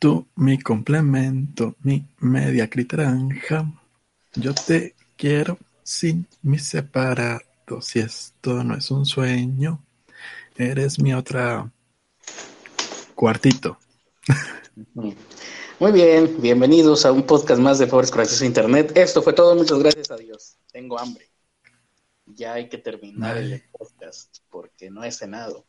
Tú, mi complemento, mi media critaranja. Yo te quiero sin mis separados. Si esto no es un sueño, eres mi otra cuartito. Muy bien, bienvenidos a un podcast más de Pobres con Acceso a Internet. Esto fue todo, muchas gracias a Dios. Tengo hambre. Ya hay que terminar el podcast porque no he cenado.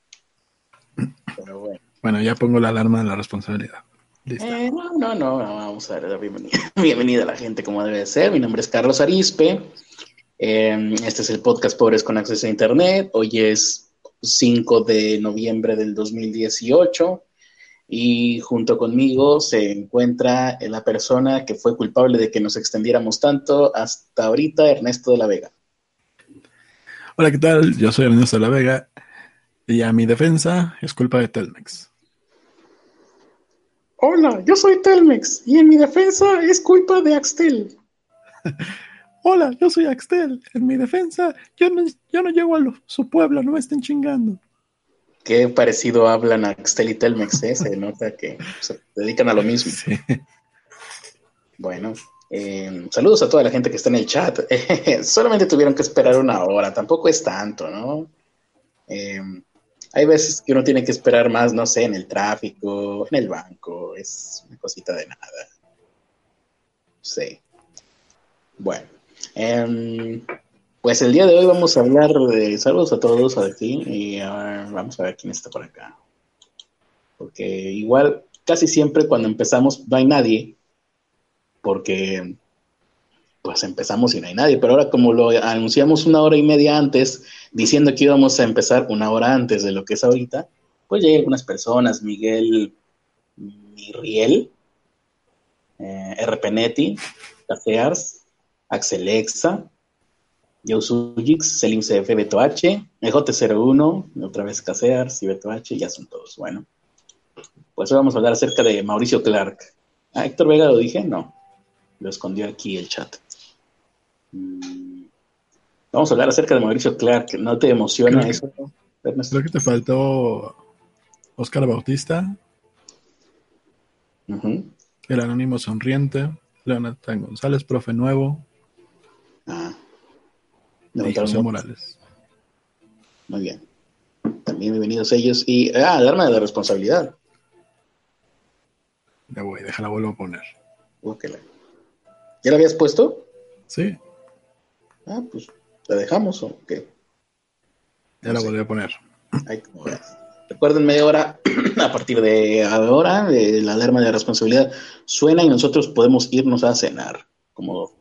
Pero bueno. Bueno, ya pongo la alarma de la responsabilidad. Eh, no, no, no, vamos a dar bienvenida. bienvenida a la gente como debe ser. Mi nombre es Carlos Arispe. Eh, este es el podcast Pobres con Acceso a Internet. Hoy es 5 de noviembre del 2018 y junto conmigo se encuentra la persona que fue culpable de que nos extendiéramos tanto hasta ahorita, Ernesto de la Vega. Hola, ¿qué tal? Yo soy Ernesto de la Vega y a mi defensa es culpa de Telmex. Hola, yo soy Telmex y en mi defensa es culpa de Axtel. Hola, yo soy Axtel. En mi defensa, yo no, yo no llego a su pueblo, no me estén chingando. Qué parecido hablan Axtel y Telmex, ¿eh? se nota que se dedican a lo mismo. Bueno, eh, saludos a toda la gente que está en el chat. solamente tuvieron que esperar una hora, tampoco es tanto, ¿no? Eh, hay veces que uno tiene que esperar más, no sé, en el tráfico, en el banco, es una cosita de nada. Sí. Bueno, em, pues el día de hoy vamos a hablar de saludos a todos, a ti, y vamos a ver quién está por acá. Porque igual, casi siempre cuando empezamos no hay nadie, porque pues empezamos y no hay nadie. Pero ahora como lo anunciamos una hora y media antes, diciendo que íbamos a empezar una hora antes de lo que es ahorita, pues llegan algunas personas, Miguel Mirriel, eh, R. Netti, Cafears, Axelexa, Yousujix, Selim CF, Beto H, EJ01, otra vez Casears y Beto H, ya son todos. Bueno, pues hoy vamos a hablar acerca de Mauricio Clark. Ah, Héctor Vega lo dije, no, lo escondió aquí el chat. Mm. Vamos a hablar acerca de Mauricio Clark. ¿No te emociona eso? Creo que te faltó Oscar Bautista. El anónimo sonriente. Leonatán González, profe nuevo. Ah. Y José Morales. Muy bien. También bienvenidos ellos. Y, ah, el arma de la responsabilidad. Ya voy, déjala vuelvo a poner. ¿Ya la habías puesto? Sí. Ah, pues, ¿la dejamos o qué? Ya la volví a poner. Ahí Recuerden, media hora a partir de ahora, de la alarma de responsabilidad suena y nosotros podemos irnos a cenar. Como,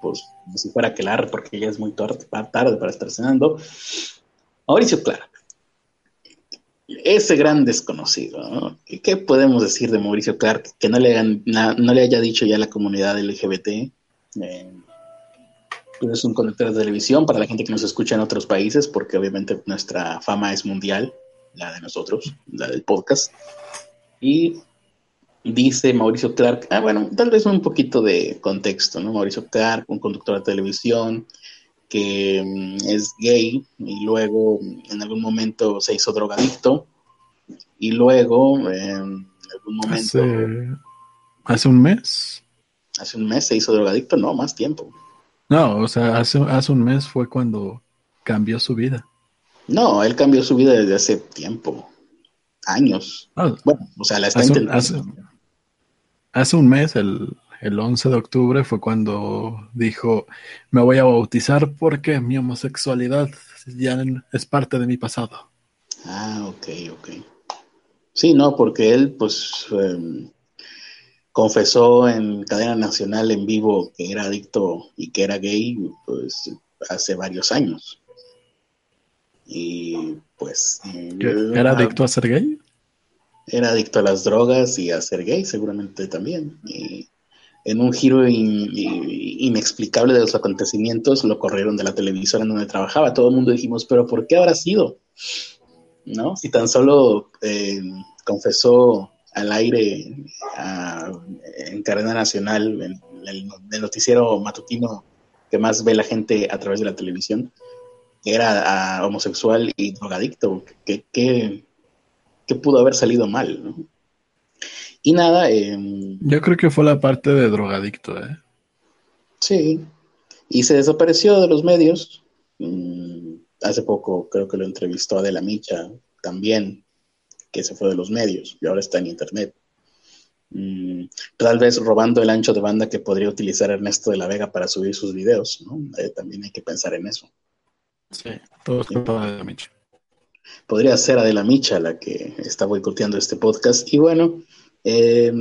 pues, si fuera que la porque ya es muy tarde, tarde para estar cenando. Mauricio Clark, ese gran desconocido, ¿no? ¿Qué podemos decir de Mauricio Clark que no le, no le haya dicho ya la comunidad LGBT? Eh, es un conductor de televisión para la gente que nos escucha en otros países, porque obviamente nuestra fama es mundial, la de nosotros, la del podcast. Y dice Mauricio Clark, ah, bueno, tal vez un poquito de contexto, ¿no? Mauricio Clark, un conductor de televisión que mm, es gay y luego en algún momento se hizo drogadicto y luego en algún momento... ¿Hace, ¿Hace un mes? Hace un mes se hizo drogadicto, no, más tiempo. No, o sea, hace, hace un mes fue cuando cambió su vida. No, él cambió su vida desde hace tiempo, años. Ah, bueno, o sea, la está hace, hace, un mes, el, el 11 de octubre, fue cuando dijo, me voy a bautizar porque mi homosexualidad ya es parte de mi pasado. Ah, ok, ok. Sí, no, porque él, pues, em, confesó en cadena nacional en vivo que era adicto y que era gay pues hace varios años. Y pues... ¿Era adicto a ser gay? Era adicto a las drogas y a ser gay seguramente también. Y en un giro inexplicable de los acontecimientos lo corrieron de la televisora en donde trabajaba. Todo el mundo dijimos, pero ¿por qué habrá sido? ¿No? Si tan solo eh, confesó al aire en cadena nacional, en el, noticiero matutino que más ve la gente a través de la televisión, que era homosexual y drogadicto, que, pudo haber salido mal, Y nada, em, Yo creo que fue la parte de drogadicto, ¿eh? sí, y se desapareció de los medios. Mm, hace poco creo que lo entrevistó Adela Micha también, que se fue de los medios y ahora está en internet. Mm, tal vez robando el ancho de banda que podría utilizar Ernesto de la Vega para subir sus videos, ¿no? Eh, también hay que pensar en eso. Sí, todo es culpa de la Micha. podría ser Adela Micha la que está boicoteando este podcast. Y bueno, eh,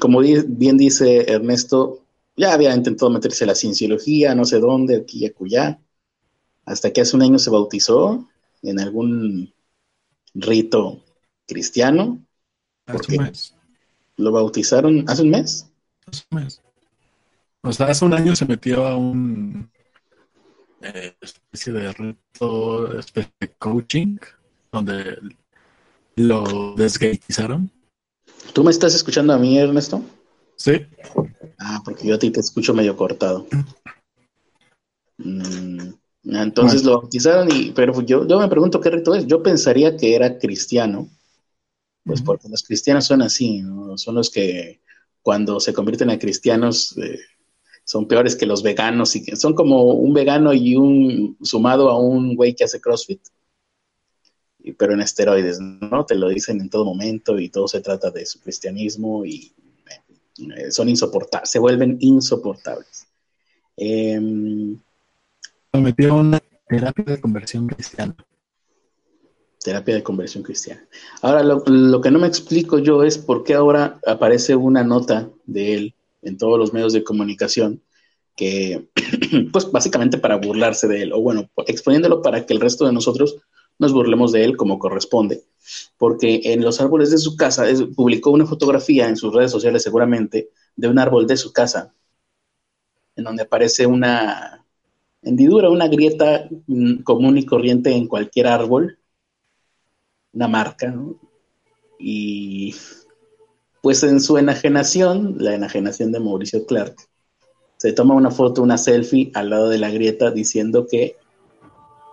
como di- bien dice Ernesto, ya había intentado meterse a la cienciología, no sé dónde, aquí y acullá, hasta que hace un año se bautizó en algún rito cristiano. ¿Por Hace un mes. Lo bautizaron hace un mes. Hace un mes. O sea, hace un año se metió a un eh, especie de reto, especie de coaching, donde lo desgayizaron. ¿Tú me estás escuchando a mí, Ernesto? Sí, Ah, porque yo a ti te escucho medio cortado. Mm, entonces lo bautizaron, y, pero yo, yo me pregunto qué rito es. Yo pensaría que era cristiano, pues porque los cristianos son así, ¿no? Son los que cuando se convierten a cristianos eh, son peores que los veganos, y que son como un vegano y un sumado a un güey que hace CrossFit. Y- Pero en esteroides, ¿no? Te lo dicen en todo momento y todo se trata de su cristianismo y eh, son insoportables, se vuelven insoportables. Metió a una terapia de conversión cristiana. Terapia de conversión cristiana. Ahora, lo, que no me explico yo es por qué ahora aparece una nota de él en todos los medios de comunicación que, pues básicamente para burlarse de él, o bueno, exponiéndolo para que el resto de nosotros nos burlemos de él como corresponde. Porque en los árboles de su casa, publicó una fotografía en sus redes sociales seguramente de un árbol de su casa, en donde aparece una hendidura, una grieta mm, común y corriente en cualquier árbol, una marca, ¿no? Y pues en su enajenación, la enajenación de Mauricio Clark, se toma una foto, una selfie al lado de la grieta diciendo que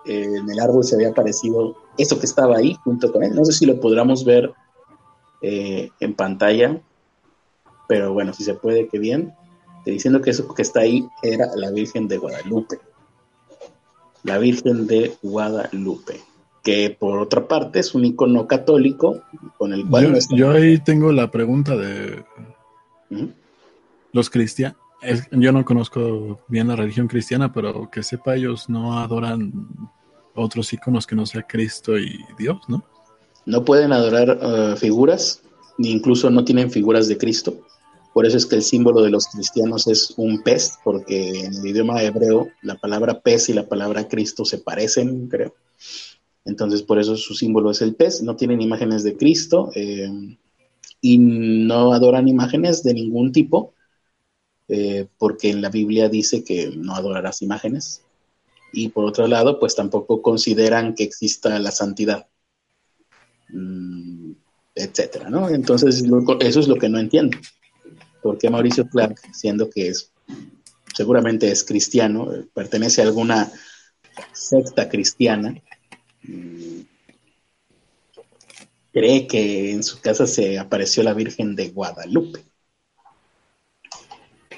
eh, en el árbol se había aparecido eso que estaba ahí junto con él. No sé si lo podamos ver eh, en pantalla, pero bueno, si se puede, qué bien. Diciendo que eso que está ahí era la Virgen de Guadalupe. La Virgen de Guadalupe que por otra parte es un icono católico con el cual Yo, no está- yo ahí tengo la pregunta de los cristianos. Yo no conozco bien la religión cristiana, pero que sepa, ellos no adoran otros íconos que no sea Cristo y Dios, ¿no? no pueden adorar eh, figuras, ni incluso no tienen figuras de Cristo. Por eso es que el símbolo de los cristianos es un pez, porque en el idioma hebreo la palabra pez y la palabra Cristo se parecen, creo. Entonces, por eso su símbolo es el pez. No tienen imágenes de Cristo eh, y no adoran imágenes de ningún tipo, eh, porque en la Biblia dice que no adorarás imágenes. Y por otro lado, pues tampoco consideran que exista la santidad mm, etcétera, ¿no? Entonces, eso es lo que no entiendo. Porque Mauricio Clark, siendo que es, seguramente es cristiano, pertenece a alguna secta cristiana, cree que en su casa se apareció la Virgen de Guadalupe.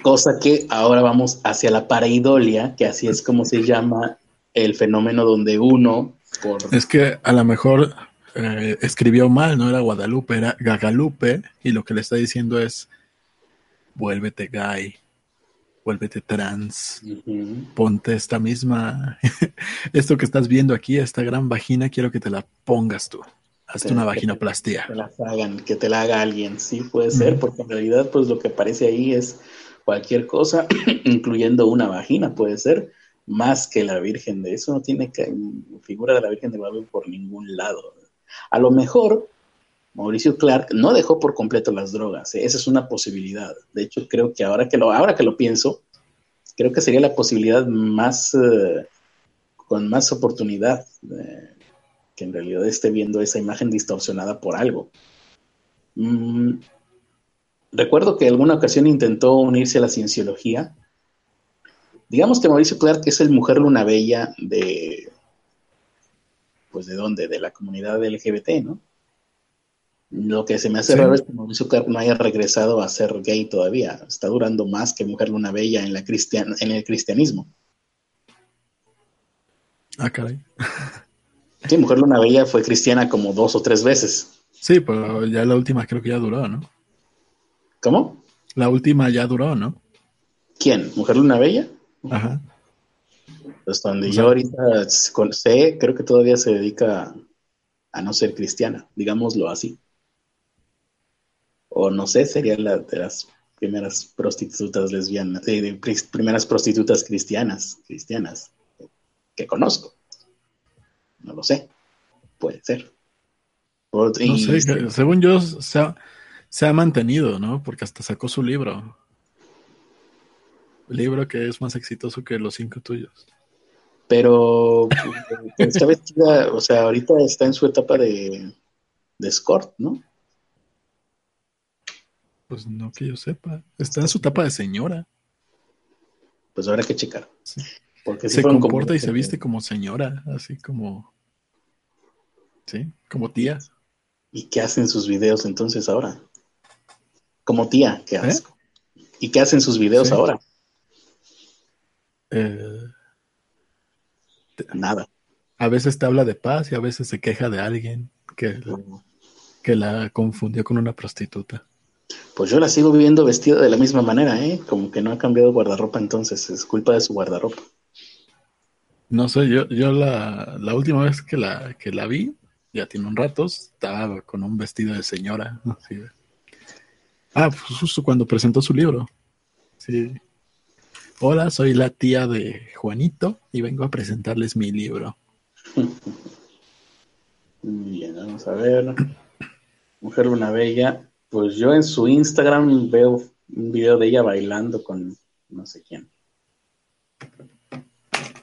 Cosa que ahora vamos hacia la pareidolia, que así es como se llama el fenómeno donde uno, por Es que a lo mejor eh, escribió mal, no era Guadalupe, era Gagalupe, y lo que le está diciendo es, vuélvete gay, vuélvete trans, ponte esta misma, esto que estás viendo aquí, esta gran vagina, quiero que te la pongas tú. Hazte una que- vaginoplastia. que las hagan, que te la haga alguien, sí puede ser, porque en realidad pues lo que aparece ahí es cualquier cosa, incluyendo una vagina, puede ser, más que la Virgen de eso, no tiene que, figura de la Virgen de Guadalupe por ningún lado. A lo mejor Mauricio Clark no dejó por completo las drogas, ¿eh? esa es una posibilidad. De hecho, creo que ahora que lo, ahora que lo pienso, creo que sería la posibilidad más, eh, con más oportunidad, eh, que en realidad esté viendo esa imagen distorsionada por algo. Mm, recuerdo que alguna ocasión intentó unirse a la cienciología. Digamos que Mauricio Clark es el mujer luna bella de, pues de dónde, de la comunidad LGBT, ¿no? Lo que se me hace Sí. raro es que Mauricio Clark no haya regresado a ser gay todavía. Está durando más que Mujer Luna Bella en, la cristian en el cristianismo. Ah, caray. Sí, Mujer Luna Bella fue cristiana como dos o tres veces. Sí, pero ya la última creo que ya duró, ¿no? ¿Cómo? La última ya duró, ¿no? ¿Quién? ¿Mujer Luna Bella? Ajá. Pues donde O yo ahorita sé, creo que todavía se dedica a no ser cristiana, digámoslo así. O no sé, sería la de las primeras prostitutas lesbianas, eh, de pri- primeras prostitutas cristianas, cristianas que conozco. No lo sé. Puede ser. Por- No sé, según yo se ha, se ha mantenido, ¿no? Porque hasta sacó su libro. Libro que es más exitoso que los cinco tuyos. pero está vestida, o sea, ahorita está en su etapa de, de escort, ¿no? Pues no que yo sepa. Está en su etapa de señora. Pues habrá que checar. Sí. Porque se comporta y se viste como señora, así como. Sí, como tía. ¿Y qué hacen sus videos entonces ahora? Como tía, qué asco. ¿Y qué hacen sus videos ¿Eh? Sí. ahora? Eh, Nada. a veces te habla de paz y a veces se queja de alguien que, que la confundió con una prostituta. Pues yo la sigo viendo vestida de la misma manera, ¿eh? Como que no ha cambiado guardarropa entonces, es culpa de su guardarropa. No sé, yo, yo la, la última vez que la, que la vi, ya tiene un rato, estaba con un vestido de señora. así de- Ah, pues justo cuando presentó su libro. Sí. Hola, soy la tía de Juanito y vengo a presentarles mi libro. Bien, vamos a ver. Mujer Luna Bella. Pues yo en su Instagram veo un video de ella bailando con no sé quién.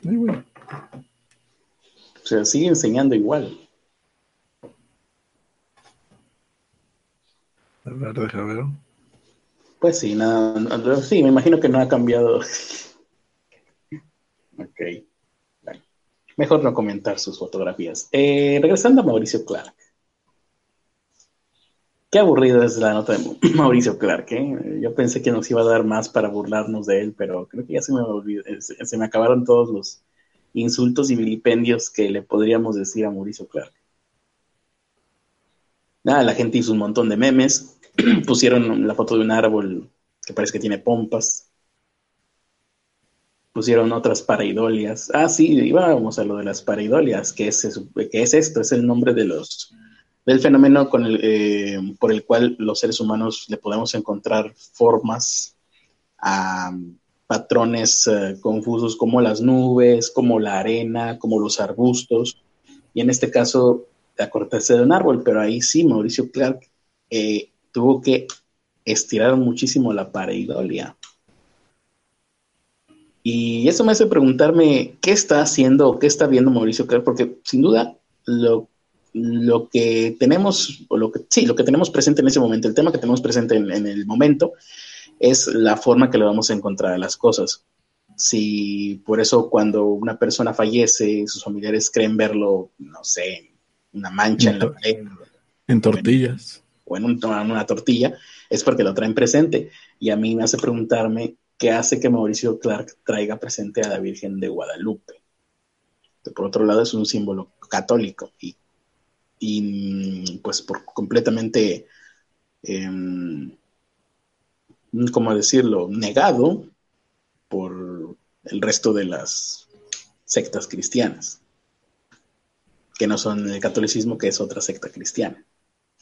Muy bueno. O sea, sigue enseñando igual. A ver, deja ver. Pues sí, nada, no- sí, me imagino que no ha cambiado. ok. Mejor no comentar sus fotografías. Eh, regresando a Mauricio Clark. Qué aburrida es la nota de Mauricio Clark. ¿eh? Yo pensé que nos iba a dar más para burlarnos de él, pero creo que ya se me, olvidó- se, se me acabaron todos los insultos y vilipendios que le podríamos decir a Mauricio Clark. Nada, la gente hizo un montón de memes. Pusieron la foto de un árbol que parece que tiene pompas. Pusieron otras pareidolias. Ah, sí, íbamos a lo de las pareidolias, que es, que es esto, es el nombre de los del fenómeno eh, por el cual los seres humanos le podemos encontrar formas a patrones eh, confusos como las nubes, como la arena, como los arbustos, y en este caso la corteza de un árbol, pero ahí sí Mauricio Clark eh, tuvo que estirar muchísimo la pareidolia. Y eso me hace preguntarme qué está haciendo o qué está viendo Mauricio Clark, porque sin duda lo, lo que tenemos, o lo que sí, lo que tenemos presente en ese momento, el tema que tenemos presente en, en el momento, es la forma que le vamos a encontrar a las cosas. Si por eso cuando una persona fallece, sus familiares creen verlo, no sé, una mancha en la pared En tortillas. o en, un- en una tortilla, es porque lo traen presente. Y a mí me hace preguntarme qué hace que Mauricio Clark traiga presente a la Virgen de Guadalupe. Que por otro lado es un símbolo católico y, y, pues por completamente, em, ¿cómo decirlo?, negado por el resto de las sectas cristianas, que no son el catolicismo, que es otra secta cristiana.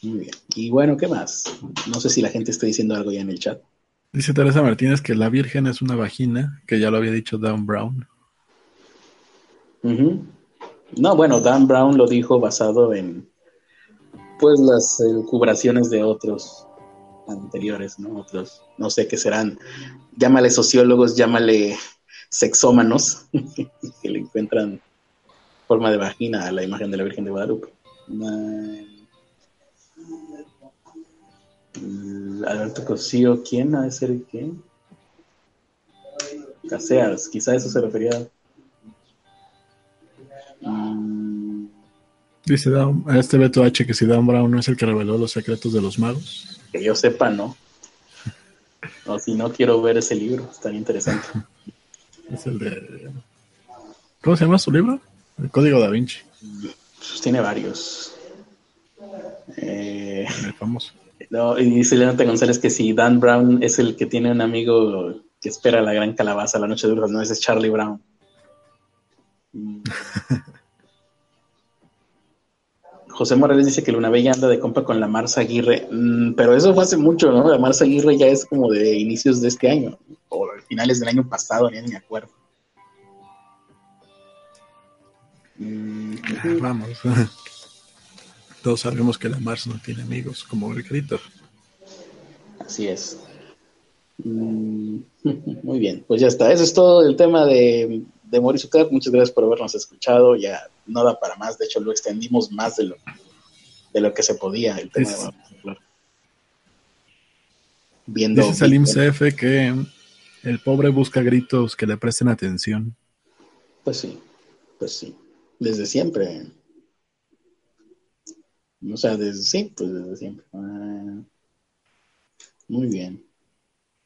Muy bien. Y bueno, ¿qué más? No sé si la gente está diciendo algo ya en el chat. Dice Teresa Martínez que la Virgen es una vagina, que ya lo había dicho Dan Brown. No, bueno, Dan Brown lo dijo basado en pues las elucubraciones de otros anteriores, ¿no? Otros, no sé qué serán, llámale sociólogos, llámale sexómanos, que le encuentran forma de vagina a la imagen de la Virgen de Guadalupe. Alberto Cosío, ¿quién de ser quién? Caseas, quizá eso se refería. Dice Dan- a este Beto H que si Dan Brown no es el que reveló los secretos de los magos. Que yo sepa, no. O si no, quiero ver ese libro, es tan interesante. Es el de. ¿Cómo se llama su libro? El Código da Vinci, Pues tiene varios. Eh, el famoso. no, y dice Leonata González que si Dan Brown es el que tiene un amigo que espera la gran calabaza la noche de no, ese es Charlie Brown. Mm. José Morales dice que Luna Bella anda de compa con la Marza Aguirre, Mm, pero eso fue hace mucho, ¿no? La Marza Aguirre ya es como de inicios de este año, o finales del año pasado, ya ni me acuerdo. Mm, Vamos. Todos sabemos que la Mars no tiene amigos, como el Critter. Así es. Mm, Muy bien, pues ya está. Eso es todo el tema de, de Mauricio Cat. Muchas gracias por habernos escuchado. Ya no da para más. De hecho, lo extendimos más de lo, de lo que se podía. El tema de. Viendo. Dice Salim. CF que el pobre busca gritos que le presten atención. Pues sí, pues sí. Desde siempre. O sea, desde sí, pues desde siempre. Ah, muy bien.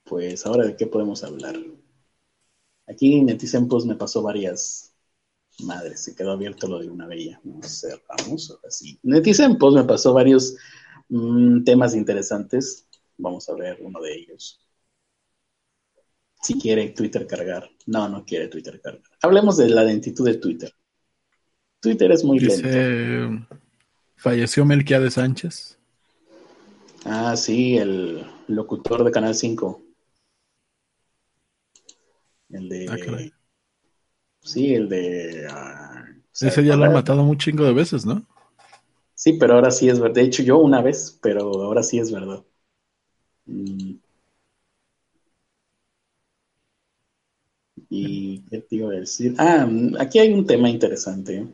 Pues ahora de qué podemos hablar. Aquí Netizempos me pasó varias madres, se quedó abierto lo de una bella. No cerramos ahora sí. Netizempos me pasó varios mm, temas interesantes. Vamos a ver uno de ellos. Si quiere Twitter cargar. No, no quiere Twitter cargar. Hablemos de la lentitud de Twitter. Twitter es muy lento. Falleció Melquiades Sánchez. Ah, sí, el locutor de Canal 5. El de. Ah, caray. sí, el de. ah, Ese ya lo han matado un chingo de veces, ¿no? Sí, pero ahora sí es verdad. De hecho, yo una vez, pero ahora sí es verdad. Mm. ¿Y qué te iba a decir? Ah, mm, aquí hay un tema interesante.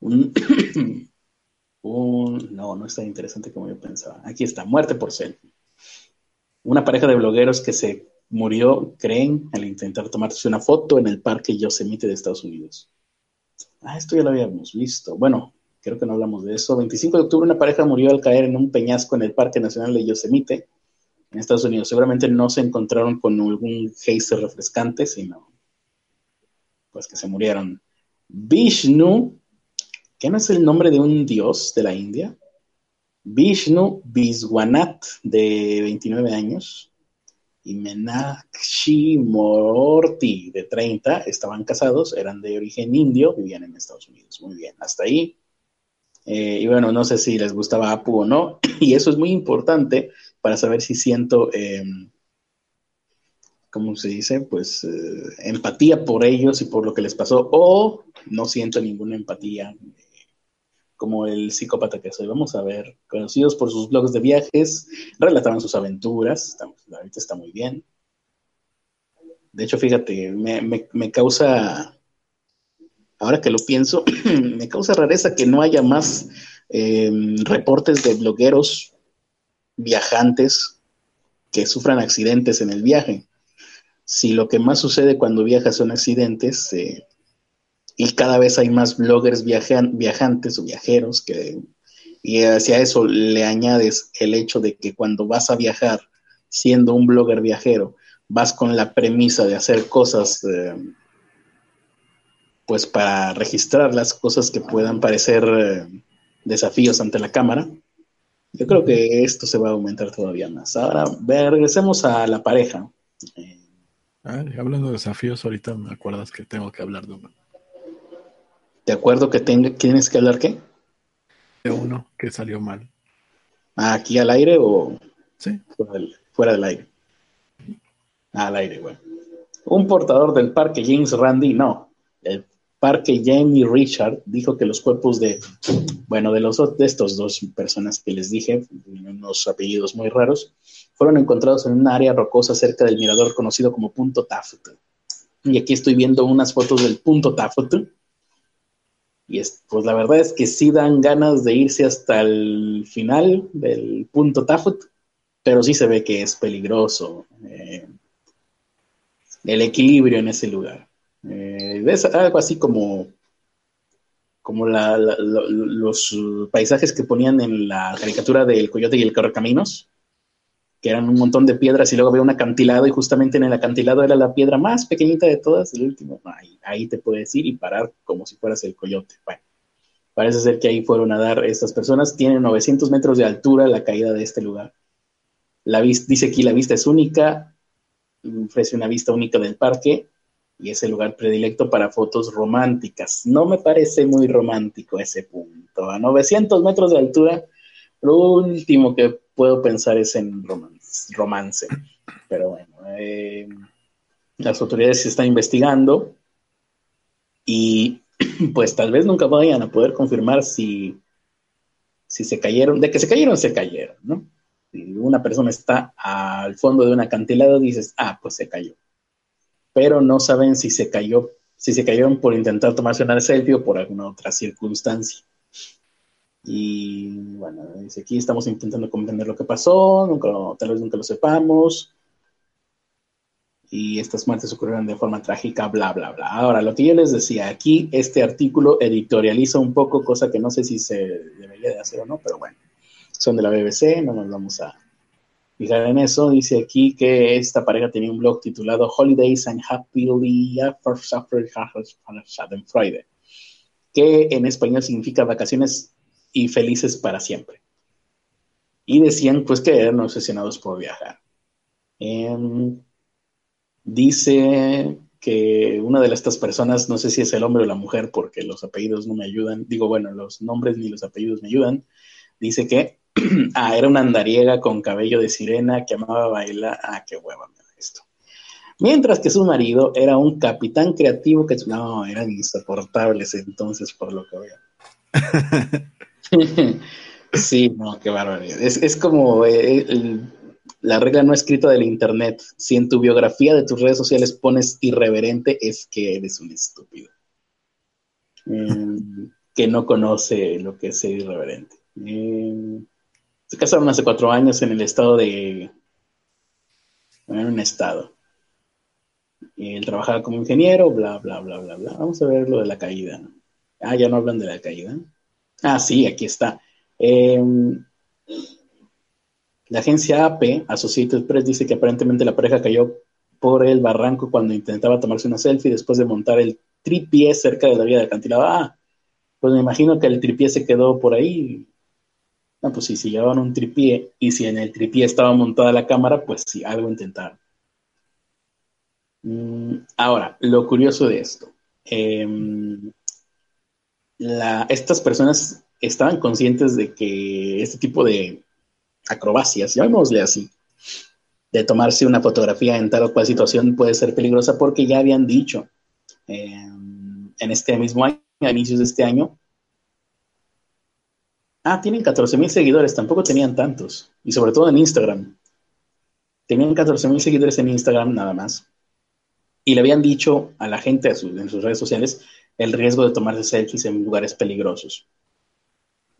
Un, un- no, no es tan interesante como yo pensaba. Aquí está, muerte por selfie. Una pareja de blogueros que se murió, creen, al intentar tomarse una foto en el parque Yosemite de Estados Unidos. Ah, esto ya lo habíamos visto. Bueno, creo que no hablamos de eso. 25 de octubre, una pareja murió al caer en un peñasco en el Parque Nacional de Yosemite, en Estados Unidos. Seguramente no se encontraron con algún geyser refrescante, sino pues que se murieron. Vishnu, que no es el nombre de un dios de la India. Vishnu Viswanath, de 29 años, y Menakshi Morty, de 30, estaban casados, eran de origen indio, vivían en Estados Unidos. Muy bien, hasta ahí. Eh, y bueno, no sé si les gustaba Apu o no, y eso es muy importante para saber si siento, eh, ¿cómo se dice? Pues eh, empatía por ellos y por lo que les pasó, o no siento ninguna empatía eh, como el psicópata que soy. Vamos a ver, conocidos por sus blogs de viajes, relataban sus aventuras, está, ahorita está muy bien. De hecho, fíjate, me, me, causa, ahora que lo pienso, me causa rareza que no haya más eh, reportes de blogueros viajantes que sufran accidentes en el viaje. Si lo que más sucede cuando viajas son accidentes, eh, y cada vez hay más bloggers viajan, viajantes o viajeros que y hacia eso le añades el hecho de que cuando vas a viajar siendo un blogger viajero vas con la premisa de hacer cosas eh, pues para registrar las cosas que puedan parecer eh, desafíos ante la cámara yo creo que esto se va a aumentar todavía más. Ahora ve, regresemos a la pareja. Eh, Ay, hablando de desafíos, ahorita me acuerdas que tengo que hablar de uno. De acuerdo que ten, tienes que hablar qué De uno que salió mal. ¿Ah, aquí al aire o Sí, fuera del, fuera del aire. Al aire, bueno. Un portador del parque, James Randy, no. El parque Jamie Richard dijo que los cuerpos de, bueno, de, los, de estos dos personas que les dije, unos apellidos muy raros, fueron encontrados en un área rocosa cerca del mirador conocido como Punto Taft. Y aquí estoy viendo unas fotos del Punto Taft. Y es, pues la verdad es que sí dan ganas de irse hasta el final del Punto Taft pero sí se ve que es peligroso eh, el equilibrio en ese lugar. Eh, es algo así como, como los paisajes que ponían en la caricatura del coyote y el caminos, que eran un montón de piedras y luego había un acantilado y justamente en el acantilado era la piedra más pequeñita de todas, el último, ahí, ahí te puedes ir y parar como si fueras el coyote. Bueno, parece ser que ahí fueron a dar estas personas, tienen 900 metros de altura la caída de este lugar. La dice aquí la vista es única, ofrece una vista única del parque y es el lugar predilecto para fotos románticas. No me parece muy romántico ese punto. A 900 metros de altura, lo último que puedo pensar es en romance. Pero bueno, eh, las autoridades se están investigando y pues tal vez nunca vayan a poder confirmar si, si se cayeron, de que se cayeron, se cayeron, ¿no? Si una persona está al fondo de un acantilado, dices, ah, pues se cayó pero no saben si se cayó, si se cayeron por intentar tomarse una selfie o por alguna otra circunstancia. Y bueno, dice aquí estamos intentando comprender lo que pasó, tal vez nunca lo sepamos. Y estas muertes ocurrieron de forma trágica, bla, bla, bla. Ahora, lo que yo les decía, aquí este artículo editorializa un poco, cosa que no sé si se debería de hacer o no, pero bueno, son de la BBC, no nos vamos a, fijar en eso, dice aquí que esta pareja tenía un blog titulado Holidays and Happily for Friday, que en español significa vacaciones y felices para siempre. Y decían pues que eran obsesionados por viajar. Em, dice que una de estas personas, no sé si es el hombre o la mujer, porque los apellidos no me ayudan, digo, bueno, los nombres ni los apellidos me ayudan, dice que ah, era una andariega con cabello de sirena que amaba bailar. Ah, qué hueva esto. Mientras que su marido era un capitán creativo que no, eran insoportables entonces por lo que veo. sí, no, qué barbaridad. Es, como eh, la regla no escrita del internet. Si en tu biografía de tus redes sociales pones irreverente, es que eres un estúpido. Em, que no conoce lo que es ser irreverente. Eh, se casaron hace cuatro años en el estado de... en un estado. Él trabajaba como ingeniero, bla, bla, bla, bla, bla. Vamos a ver lo de la caída. Ah, ya no hablan de la caída. Ah, sí, aquí está. Em, la agencia AP, Associated Press, dice que aparentemente la pareja cayó por el barranco cuando intentaba tomarse una selfie después de montar el tripié cerca de la vía de acantilado. Ah, pues me imagino que el tripié se quedó por ahí no, pues sí, si llevaban un tripié y si en el tripié estaba montada la cámara, pues sí, algo intentaron. Mm, ahora, lo curioso de esto. Em, estas personas estaban conscientes de que este tipo de acrobacias, llamémosle así, de tomarse una fotografía en tal o cual situación puede ser peligrosa porque ya habían dicho em, en este mismo año, a inicios de este año, Ah, tienen 14 mil seguidores, tampoco tenían tantos. Y sobre todo en Instagram. Tenían 14 mil seguidores en Instagram nada más. Y le habían dicho a la gente en sus redes sociales el riesgo de tomarse selfies en lugares peligrosos.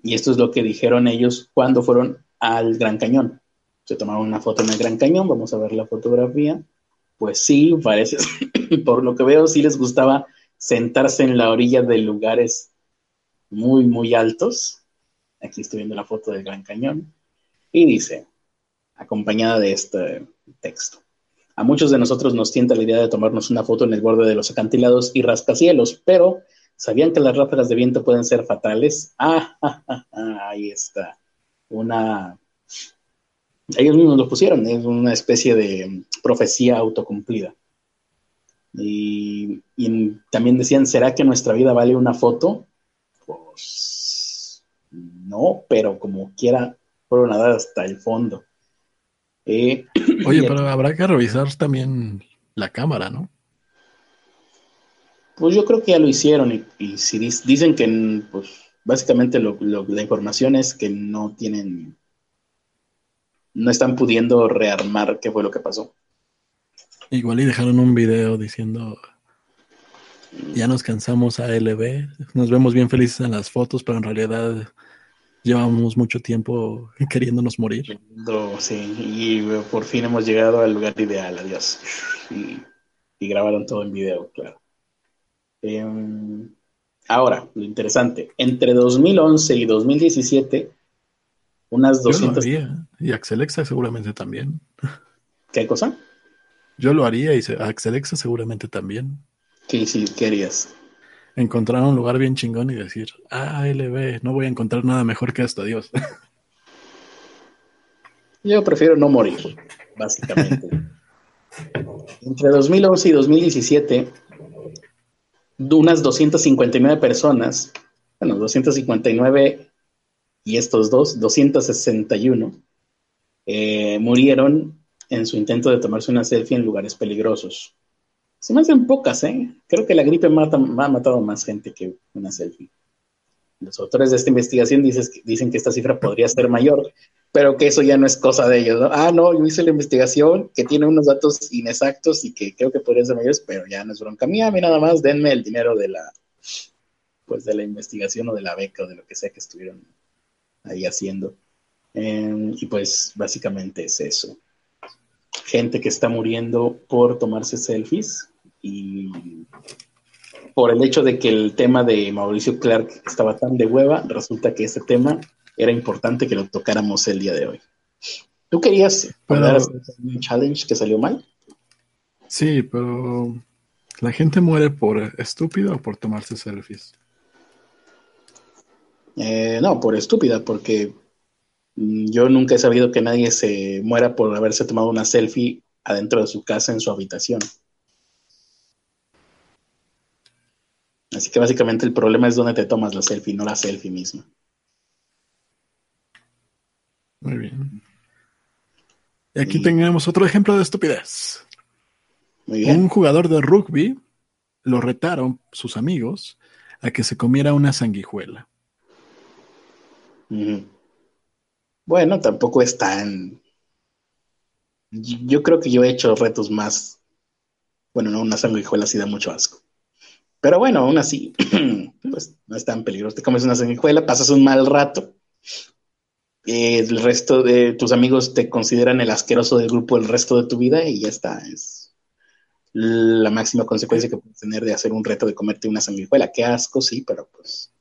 Y esto es lo que dijeron ellos cuando fueron al Gran Cañón. Se tomaron una foto en el Gran Cañón, vamos a ver la fotografía. Pues sí, parece, por lo que veo, sí les gustaba sentarse en la orilla de lugares muy, muy altos Aquí estoy viendo la foto del Gran Cañón. Y dice, acompañada de este texto. A muchos de nosotros nos tienta la idea de tomarnos una foto en el borde de los acantilados y rascacielos, pero ¿sabían que las ráfagas de viento pueden ser fatales? Ah, ahí está. Una... Ellos mismos lo pusieron, es una especie de profecía autocumplida. Y, y también decían, ¿será que nuestra vida vale una foto? Pues no, pero como quiera, fueron a dar hasta el fondo. Eh, Oye, pero habrá que revisar también la cámara, ¿no? Pues yo creo que ya lo hicieron y, si dicen que, pues básicamente la información es que no tienen, no están pudiendo rearmar qué fue lo que pasó. Igual y dejaron un video diciendo, ya nos cansamos a LB, nos vemos bien felices en las fotos, pero en realidad Llevamos mucho tiempo queriéndonos morir. sí, y por fin hemos llegado al lugar ideal, adiós. Y, grabaron todo en video, claro. Em, Ahora, lo interesante, entre 2011 y 2017, unas Yo lo 200... haría. Y Axelexa seguramente también. ¿Qué cosa? Yo lo haría y Axelexa seguramente también. ¿Qué, sí, qué harías? Encontrar un lugar bien chingón y decir, ah, LB, no voy a encontrar nada mejor que esto, adiós. Yo prefiero no morir, básicamente. Entre 2011 y 2017, de unas 259 personas, bueno, 259 y estos dos, 261, eh, murieron en su intento de tomarse una selfie en lugares peligrosos. Se me hacen pocas, ¿eh? Creo que la gripe mata, ha matado más gente que una selfie. Los autores de esta investigación dices- dicen que esta cifra podría ser mayor, pero que eso ya no es cosa de ellos, ¿no? Ah, no, yo hice la investigación que tiene unos datos inexactos y que creo que podrían ser mayores, pero ya no es bronca mía, a mí nada más denme el dinero de la, pues de la investigación o de la beca o de lo que sea que estuvieron ahí haciendo. Eh, y pues básicamente es eso. Gente que está muriendo por tomarse selfies y por el hecho de que el tema de Mauricio Clark estaba tan de hueva, resulta que este tema era importante que lo tocáramos el día de hoy. ¿Tú querías Pero- un challenge que salió mal? Sí, pero la gente muere por estúpido o por tomarse selfies. Eh, no, por estúpida, porque yo nunca he sabido que nadie se muera por haberse tomado una selfie adentro de su casa en su habitación. Así que básicamente el problema es dónde te tomas la selfie, no la selfie misma. Muy bien. Y aquí tenemos otro ejemplo de estupidez. Muy bien. Un jugador de rugby lo retaron sus amigos a que se comiera una sanguijuela. Bueno, tampoco es tan. Yo creo que yo he hecho retos más. Bueno, no, una sanguijuela sí da mucho asco. Pero bueno, aún así, pues no es tan peligroso. Te comes una sanguijuela, pasas un mal rato. eh, el resto de tus amigos te consideran el asqueroso del grupo el resto de tu vida y ya está. Es la máxima consecuencia que puedes tener de hacer un reto de comerte una sanguijuela. Qué asco, sí, pero pues.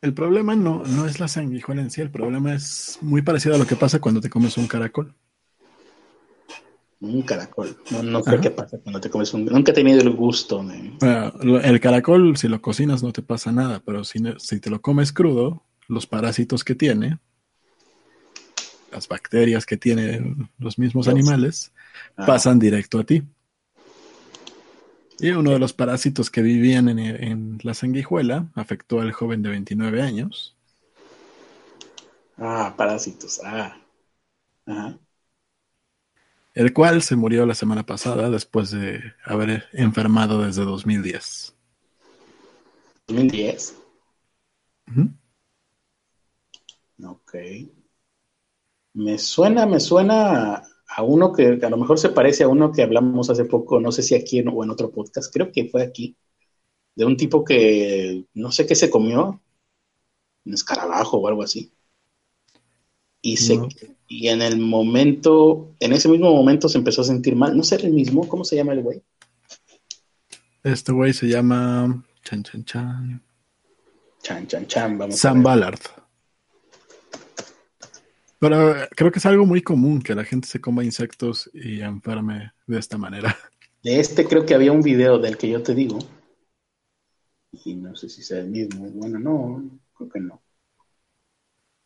El problema no, no es la sanguijuela en sí, el problema es muy parecido a lo que pasa cuando te comes un caracol. Un caracol. No, no creo Ajá. que cuando te comes un. Nunca he tenido el gusto. Bueno, el caracol, si lo cocinas, no te pasa nada, pero si, si te lo comes crudo, los parásitos que tiene, las bacterias que tienen los mismos Los- animales, Ah, pasan directo a ti. Y uno de los parásitos que vivían en, en la sanguijuela afectó al joven de 29 años. Ah, parásitos. Ah. Ajá. el cual se murió la semana pasada después de haber enfermado desde 2010. 2010. Ujú. Ok. Me suena, me suena a, uno que a lo mejor se parece a uno que hablamos hace poco, no sé si aquí en- o en otro podcast, creo que fue aquí, de un tipo que no sé qué se comió, un escarabajo o algo así. Y, se, No. y en el momento, en ese mismo momento se empezó a sentir mal. No sé el mismo, ¿cómo se llama el güey? Este güey se llama Chan Chan Chan. Chan, chan, chan. Vamos a Sam. Ballard. Pero creo que es algo muy común que la gente se coma insectos y enferme de esta manera. De este creo que había un video del que yo te digo. Y no sé si sea el mismo. Bueno, no, creo que no.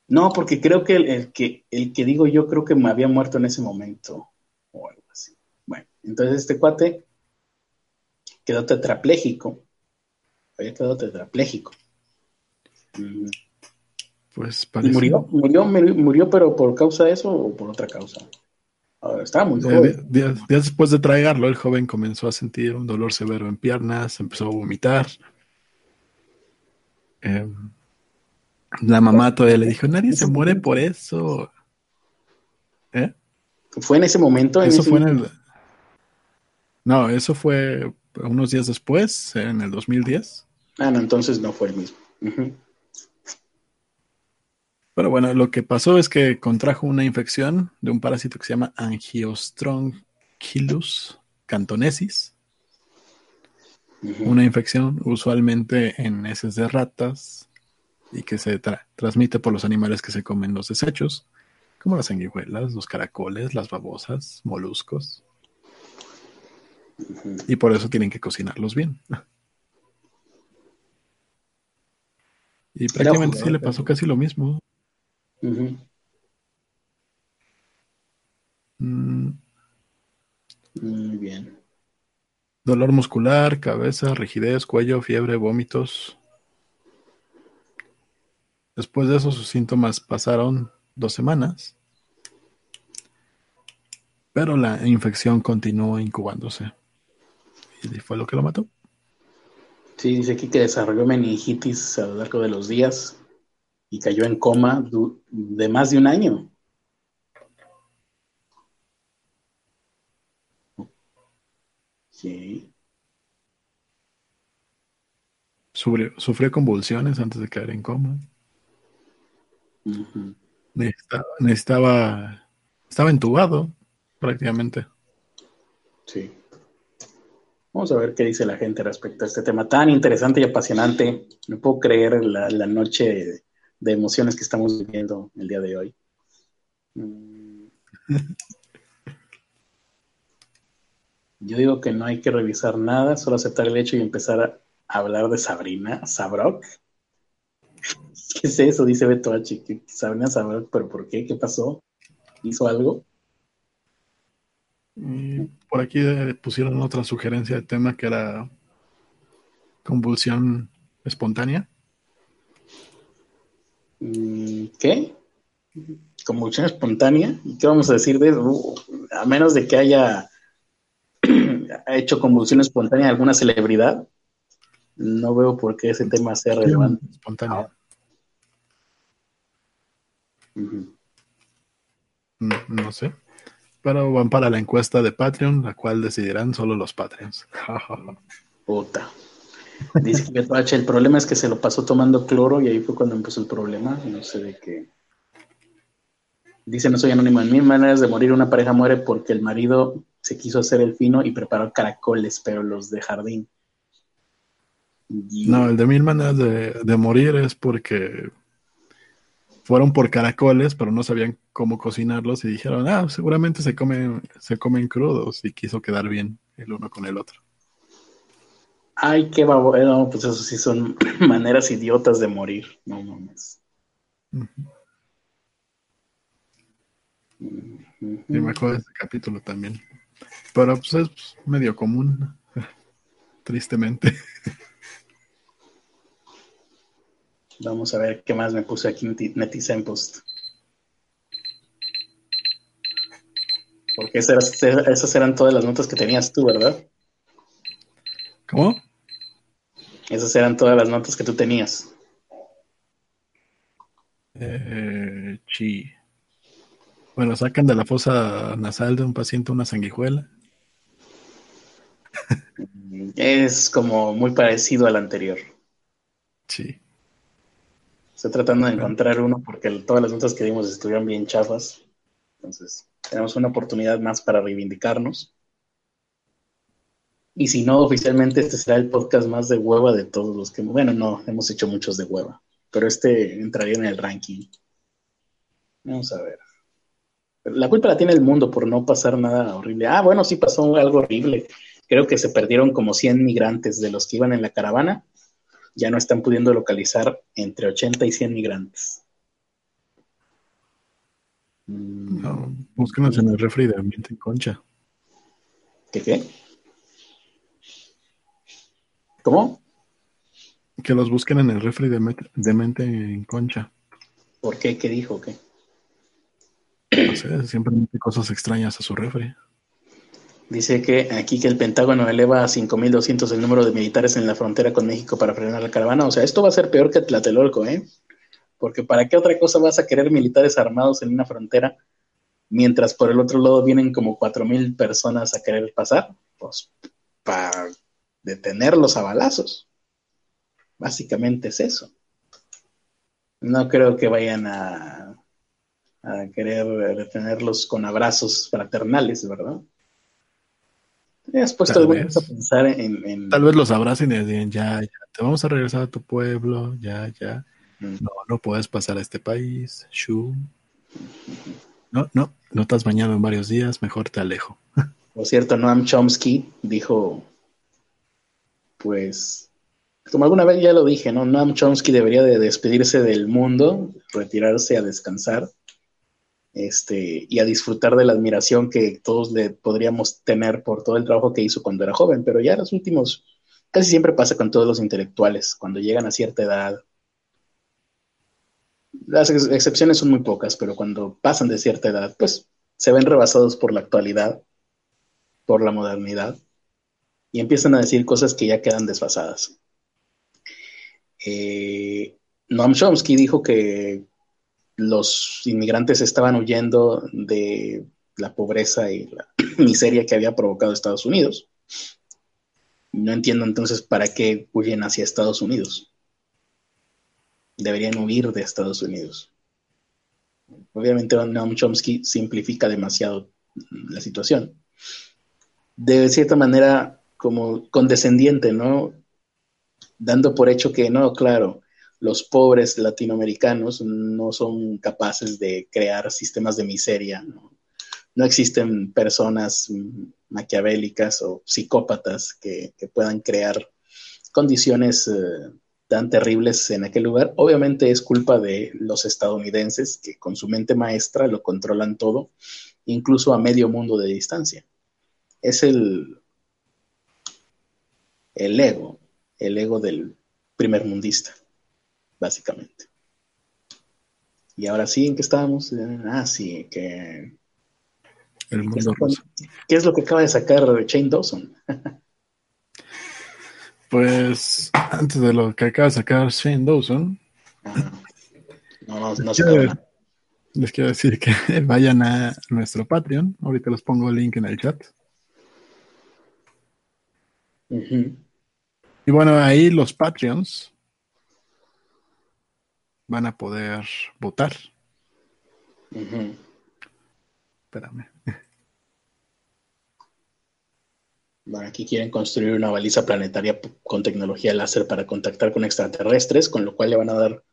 No, porque creo que el, el que el que digo yo creo que me había muerto en ese momento. O algo así. Bueno, entonces este cuate quedó tetrapléjico. Había quedado tetrapléjico. Mm, Pues ¿Y parece. murió? ¿Murió, murió? ¿Murió pero por causa de eso o por otra causa? Ahora, estaba muy joven. días, días después de tragarlo, el joven comenzó a sentir un dolor severo en piernas, empezó a vomitar. Eh, la mamá todavía le dijo, nadie se muere por eso. ¿Eh? ¿Fue en ese momento? Eso ese fue en mismo- el... No, eso fue unos días después, en el 2010. Ah, no, entonces no fue el mismo. Ujú. Pero bueno, lo que pasó es que contrajo una infección de un parásito que se llama Angiostronchilus cantonesis. Una infección usualmente en heces de ratas y que se transmite por los animales que se comen los desechos, como las sanguijuelas, los caracoles, las babosas, moluscos. Y por eso tienen que cocinarlos bien. Y prácticamente sí le pasó casi lo mismo. Mm. Muy bien. Dolor muscular, cabeza, rigidez, cuello, fiebre, vómitos. Después de eso sus síntomas pasaron dos semanas, pero la infección continuó incubándose. Y fue lo que lo mató. Sí, dice aquí que desarrolló meningitis a lo largo de los días y cayó en coma de más de un año. Sí. Sufrió, convulsiones antes de caer en coma. necesitaba, estaba entubado prácticamente. Sí. Vamos a ver qué dice la gente respecto a este tema tan interesante y apasionante. No puedo creer la, la noche de emociones que estamos viviendo el día de hoy. Mm. Yo digo que no hay que revisar nada, solo aceptar el hecho y empezar a hablar de Sabrina Sabrok. ¿Qué es eso? Dice Beto H. Sabrina Sabrok, ¿pero por qué? ¿Qué pasó? ¿Hizo algo? por aquí pusieron otra sugerencia de tema que era convulsión espontánea. Mm, ¿Qué? Convulsión espontánea. ¿Y qué vamos a decir de eso? Uh, a menos de que haya hecho convulsión espontánea alguna celebridad, no veo por qué ese tema sea relevante. Espontánea. no sé. Pero van para la encuesta de Patreon, la cual decidirán solo los Patreons. Puta. Dice que el problema es que se lo pasó tomando cloro y ahí fue cuando empezó el problema. No sé de qué. Dice, no soy anónimo. En mil maneras de morir, una pareja muere porque el marido se quiso hacer el fino y preparó caracoles, pero los de jardín. No, el de mil maneras de morir es porque fueron por caracoles, pero no sabían cómo cocinarlos y dijeron, ah, seguramente se comen, se comen crudos y quiso quedar bien el uno con el otro. Ay, qué babo, eh, no, pues eso sí son maneras idiotas de morir, no mames. me acuerdo de ese capítulo también. Pero pues es medio común, tristemente. Vamos a ver qué más me puse aquí en Netizen Post. Porque esas, esas eran todas las notas que tenías tú, ¿verdad? ¿Cómo? Esas eran todas las notas que tú tenías. Eh, sí. Bueno, sacan de la fosa nasal de un paciente una sanguijuela. Es como muy parecido al anterior. Sí. Estoy tratando de encontrar uno porque todas las notas que dimos estuvieron bien chafas. Entonces, tenemos una oportunidad más para reivindicarnos. Y si no, oficialmente este será el podcast más de hueva de todos los que... Bueno, no, hemos hecho muchos de hueva, pero este entraría en el ranking. Vamos a ver. La culpa la tiene el mundo por no pasar nada horrible. Ah, bueno, sí pasó algo horrible. Creo que se perdieron como 100 migrantes de los que iban en la caravana ya no están pudiendo localizar entre 80 y 100 migrantes. No, búsquenos en el refri de mente en concha. ¿Qué qué? ¿Cómo? Que los busquen en el refri de, mente en concha. ¿Por qué? ¿Qué dijo? ¿Qué? No sé, siempre mete cosas extrañas a su refri. Dice que aquí que el Pentágono eleva a 5.200 el número de militares en la frontera con México para frenar la caravana. O sea, esto va a ser peor que Tlatelolco, ¿eh? Porque ¿para qué otra cosa vas a querer militares armados en una frontera mientras por el otro lado vienen como 4.000 personas a querer pasar? Pues para detenerlos a balazos. Básicamente es eso. No creo que vayan a, a querer detenerlos con abrazos fraternales, ¿verdad? has puesto Tal alguna vez. vez a pensar en, en- Tal vez los abracen y digan, ya, ya, te vamos a regresar a tu pueblo, ya, ya. Mm. No, no puedes pasar a este país. Shu. No, no, no te has bañado en varios días, mejor te alejo. Por cierto, Noam Chomsky dijo, pues, como alguna vez ya lo dije, ¿no? Noam Chomsky debería de despedirse del mundo, retirarse a descansar, este, y a disfrutar de la admiración que todos le podríamos tener por todo el trabajo que hizo cuando era joven, pero ya los últimos, casi siempre pasa con todos los intelectuales, cuando llegan a cierta edad. Las ex- excepciones son muy pocas, pero cuando pasan de cierta edad, pues se ven rebasados por la actualidad por la modernidad y empiezan a decir cosas que ya quedan desfasadas. Eh, Noam Chomsky dijo que los inmigrantes estaban huyendo de la pobreza y la miseria que había provocado Estados Unidos. No entiendo entonces para qué huyen hacia Estados Unidos. Deberían huir de Estados Unidos. Obviamente Noam Chomsky simplifica demasiado la situación de cierta manera como condescendiente, ¿no? Dando por hecho que no, claro, los pobres latinoamericanos no son capaces de crear sistemas de miseria, ¿no? Existen personas maquiavélicas o psicópatas que, que puedan crear condiciones eh, tan terribles en aquel lugar. Obviamente es culpa de los estadounidenses que con su mente maestra lo controlan todo, incluso a medio mundo de distancia es el, el ego, el ego del primer mundista, básicamente. Y ahora sí, ¿en qué estábamos? Ah, sí, que... El ¿qué, es, ruso. qué es lo que acaba de sacar Shane Dawson? Pues antes de lo que acaba de sacar Shane Dawson. No, no, no quiero, nada. les quiero decir que vayan a nuestro Patreon. Ahorita les pongo el link en el chat. Ujú. Y bueno, ahí los Patreons van a poder votar. Espérame. Bueno, aquí quieren construir una baliza planetaria con tecnología láser para contactar con extraterrestres, con lo cual le van a dar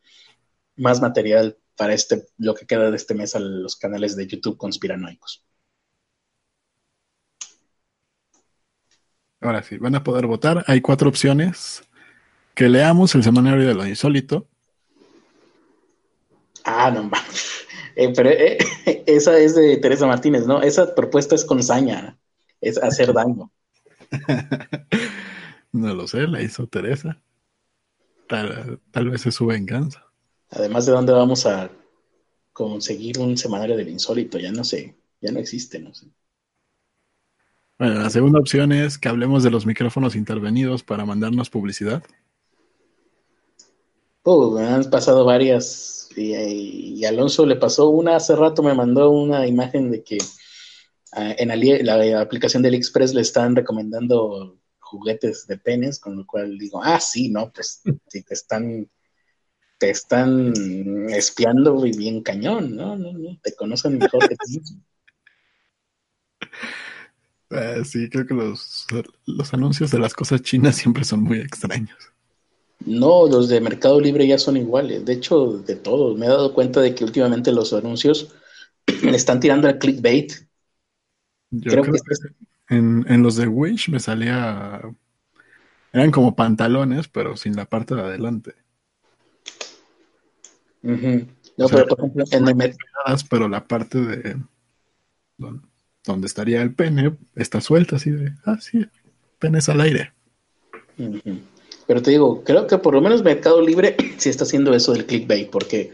más material para este, lo que queda de este mes a los canales de YouTube conspiranoicos. Ahora sí, van a poder votar. Hay cuatro opciones. Que leamos el semanario de lo insólito. Ah, no. Eh, pero eh, esa es de Teresa Martínez, ¿no? Esa propuesta es con saña, es hacer daño. No lo sé, la hizo Teresa. Tal, tal vez es su venganza. Además de dónde vamos a conseguir un semanario del insólito, ya no sé, ya no existe, no sé. Bueno, la segunda opción es que hablemos de los micrófonos intervenidos para mandarnos publicidad. Uh, me han pasado varias y, y Alonso le pasó una hace rato, me mandó una imagen de que ah, en Ali- la aplicación del Express le están recomendando juguetes de penes, con lo cual digo, ah, sí, no, pues si te están te están espiando bien cañón, ¿no? No, no, te conocen mejor que tú Eh, sí, creo que los, los anuncios de las cosas chinas siempre son muy extraños. No, los de Mercado Libre ya son iguales. De hecho, de todos. Me he dado cuenta de que últimamente los anuncios le están tirando al clickbait. Yo Creo creo, que que en, en los de Wish me salía. Eran como pantalones, pero sin la parte de adelante. Ujú. No, O sea, pero por ejemplo, en el Pero la parte de. Donde, donde estaría el pene está suelta, así de. Ah, sí, penes al aire. Pero te digo, creo que por lo menos Mercado Libre sí está haciendo eso del clickbait, porque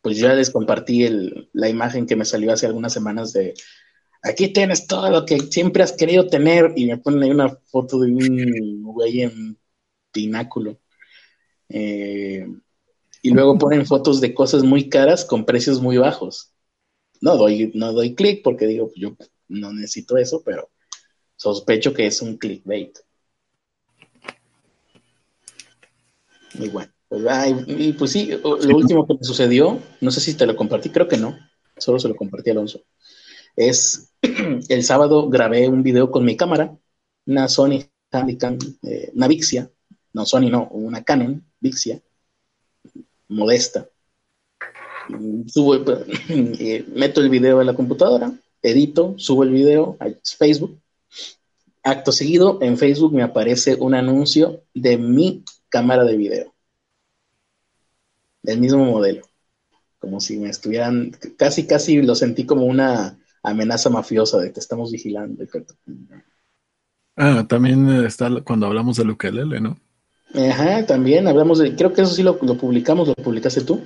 pues ya les compartí el, la imagen que me salió hace algunas semanas de aquí tienes todo lo que siempre has querido tener y me ponen ahí una foto de un güey en pináculo. Eh, y luego ponen fotos de cosas muy caras con precios muy bajos. No doy, no doy clic porque digo, yo no necesito eso, pero sospecho que es un clickbait. Y bueno, pues, ay, y pues sí, lo último que me sucedió, no sé si te lo compartí, creo que no, solo se lo compartí a Alonso, es el sábado grabé un video con mi cámara una Sony Handycam, eh, una Vixia, no Sony no, una Canon Vixia, modesta. Subo, eh, meto el video en la computadora, edito, subo el video a Facebook. Acto seguido, en Facebook me aparece un anuncio de mi cámara de video. Del mismo modelo. Como si me estuvieran, casi, casi lo sentí como una amenaza mafiosa de que estamos vigilando. Ah, también está cuando hablamos del ukelele, ¿no? Ajá, también hablamos de, creo que eso sí lo, publicamos, lo publicaste tú,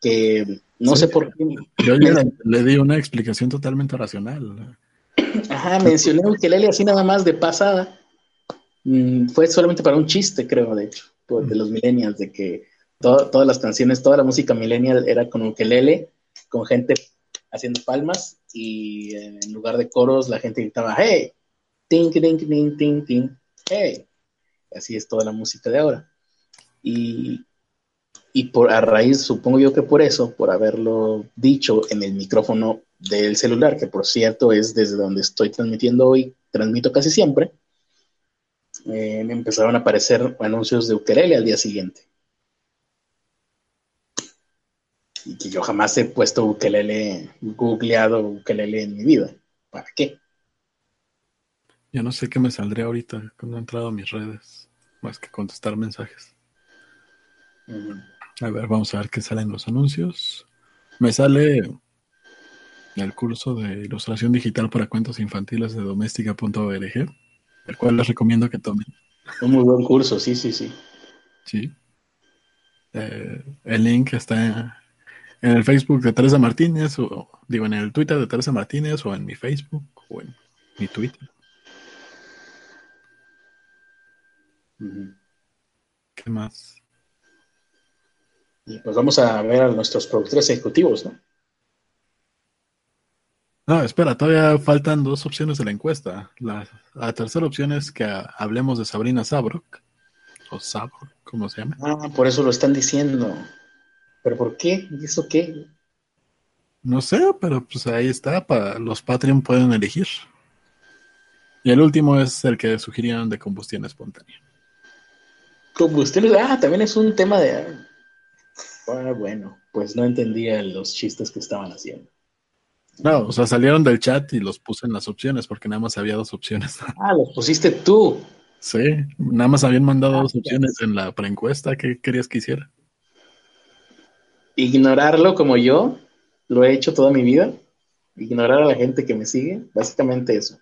que no sé por qué. Yo le, le, di una explicación totalmente racional. Ajá, mencioné ukelele así nada más de pasada. Mm, fue solamente para un chiste, creo, de hecho, de los millennials, de que todas las canciones, toda la música millennial era con ukelele, con gente haciendo palmas y en lugar de coros la gente gritaba, hey, ting, ting, ting, ting, ting, hey. Así es toda la música de ahora. Y, y por a raíz, supongo yo que por eso, por haberlo dicho en el micrófono del celular, que por cierto es desde donde estoy transmitiendo hoy, transmito casi siempre, eh, me empezaron a aparecer anuncios de ukelele al día siguiente. Y que yo jamás he puesto ukelele, googleado ukelele en mi vida. ¿Para qué? Ya no sé qué me saldría ahorita cuando he entrado a mis redes, más que contestar mensajes. A ver, vamos a ver qué salen los anuncios. Me sale el curso de ilustración digital para cuentos infantiles de doméstica.org, el cual les recomiendo que tomen. Un muy buen curso, sí, sí, sí. Sí. Eh, el link está en el Facebook de Teresa Martínez, o digo, en el Twitter de Teresa Martínez, o en mi Facebook, o en mi Twitter. ¿Qué más? Y pues vamos a ver a nuestros productores ejecutivos, ¿no? No, espera, todavía faltan dos opciones de la encuesta. La, tercera opción es que hablemos de Sabrina Sabrok, o Sabrok, ¿cómo se llama? Ah, por eso lo están diciendo. ¿Pero por qué? ¿Y eso qué? No sé, pero pues ahí está, para, los Patreon pueden elegir. Y el último es el que sugirían de combustión espontánea. Combustión, ah, también es un tema de... Ah, bueno, pues no entendía los chistes que estaban haciendo. No, o sea, salieron del chat y los puse en las opciones porque nada más había dos opciones. Ah, los pusiste tú. Sí, nada más habían mandado ah, dos opciones en la preencuesta. ¿Qué querías que hiciera? Ignorarlo como yo lo he hecho toda mi vida. Ignorar a la gente que me sigue. Básicamente eso.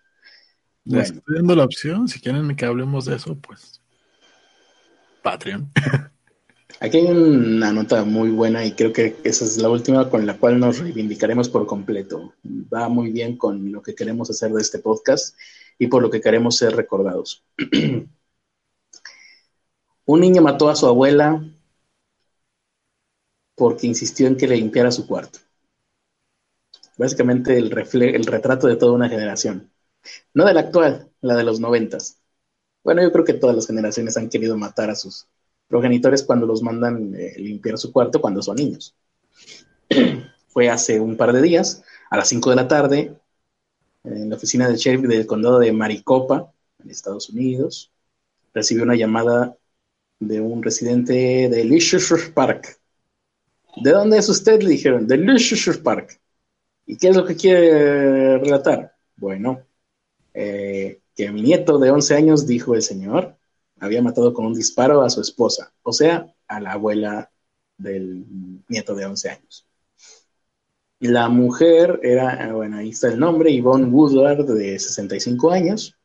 Les estoy dando la opción. Si quieren que hablemos de eso, pues Patreon. Aquí hay una nota muy buena y creo que esa es la última con la cual nos reivindicaremos por completo. Va muy bien con lo que queremos hacer de este podcast y por lo que queremos ser recordados. Un niño mató a su abuela porque insistió en que le limpiara su cuarto. Básicamente el, el retrato de toda una generación. No de la actual, la de los noventas. Bueno, yo creo que todas las generaciones han querido matar a sus progenitores cuando los mandan eh, limpiar su cuarto cuando son niños. Fue hace un par de días, a las 5 de la tarde, en la oficina del sheriff del condado de Maricopa, en Estados Unidos, recibió una llamada de un residente de Leisure Park. ¿De dónde es usted? Le dijeron, de Leisure Park. ¿Y qué es lo que quiere relatar? Bueno, eh, que mi nieto de 11 años, dijo el señor, había matado con un disparo a su esposa, o sea, a la abuela del nieto de 11 años. La mujer era, bueno, ahí está el nombre, Yvonne Woodward, de 65 años,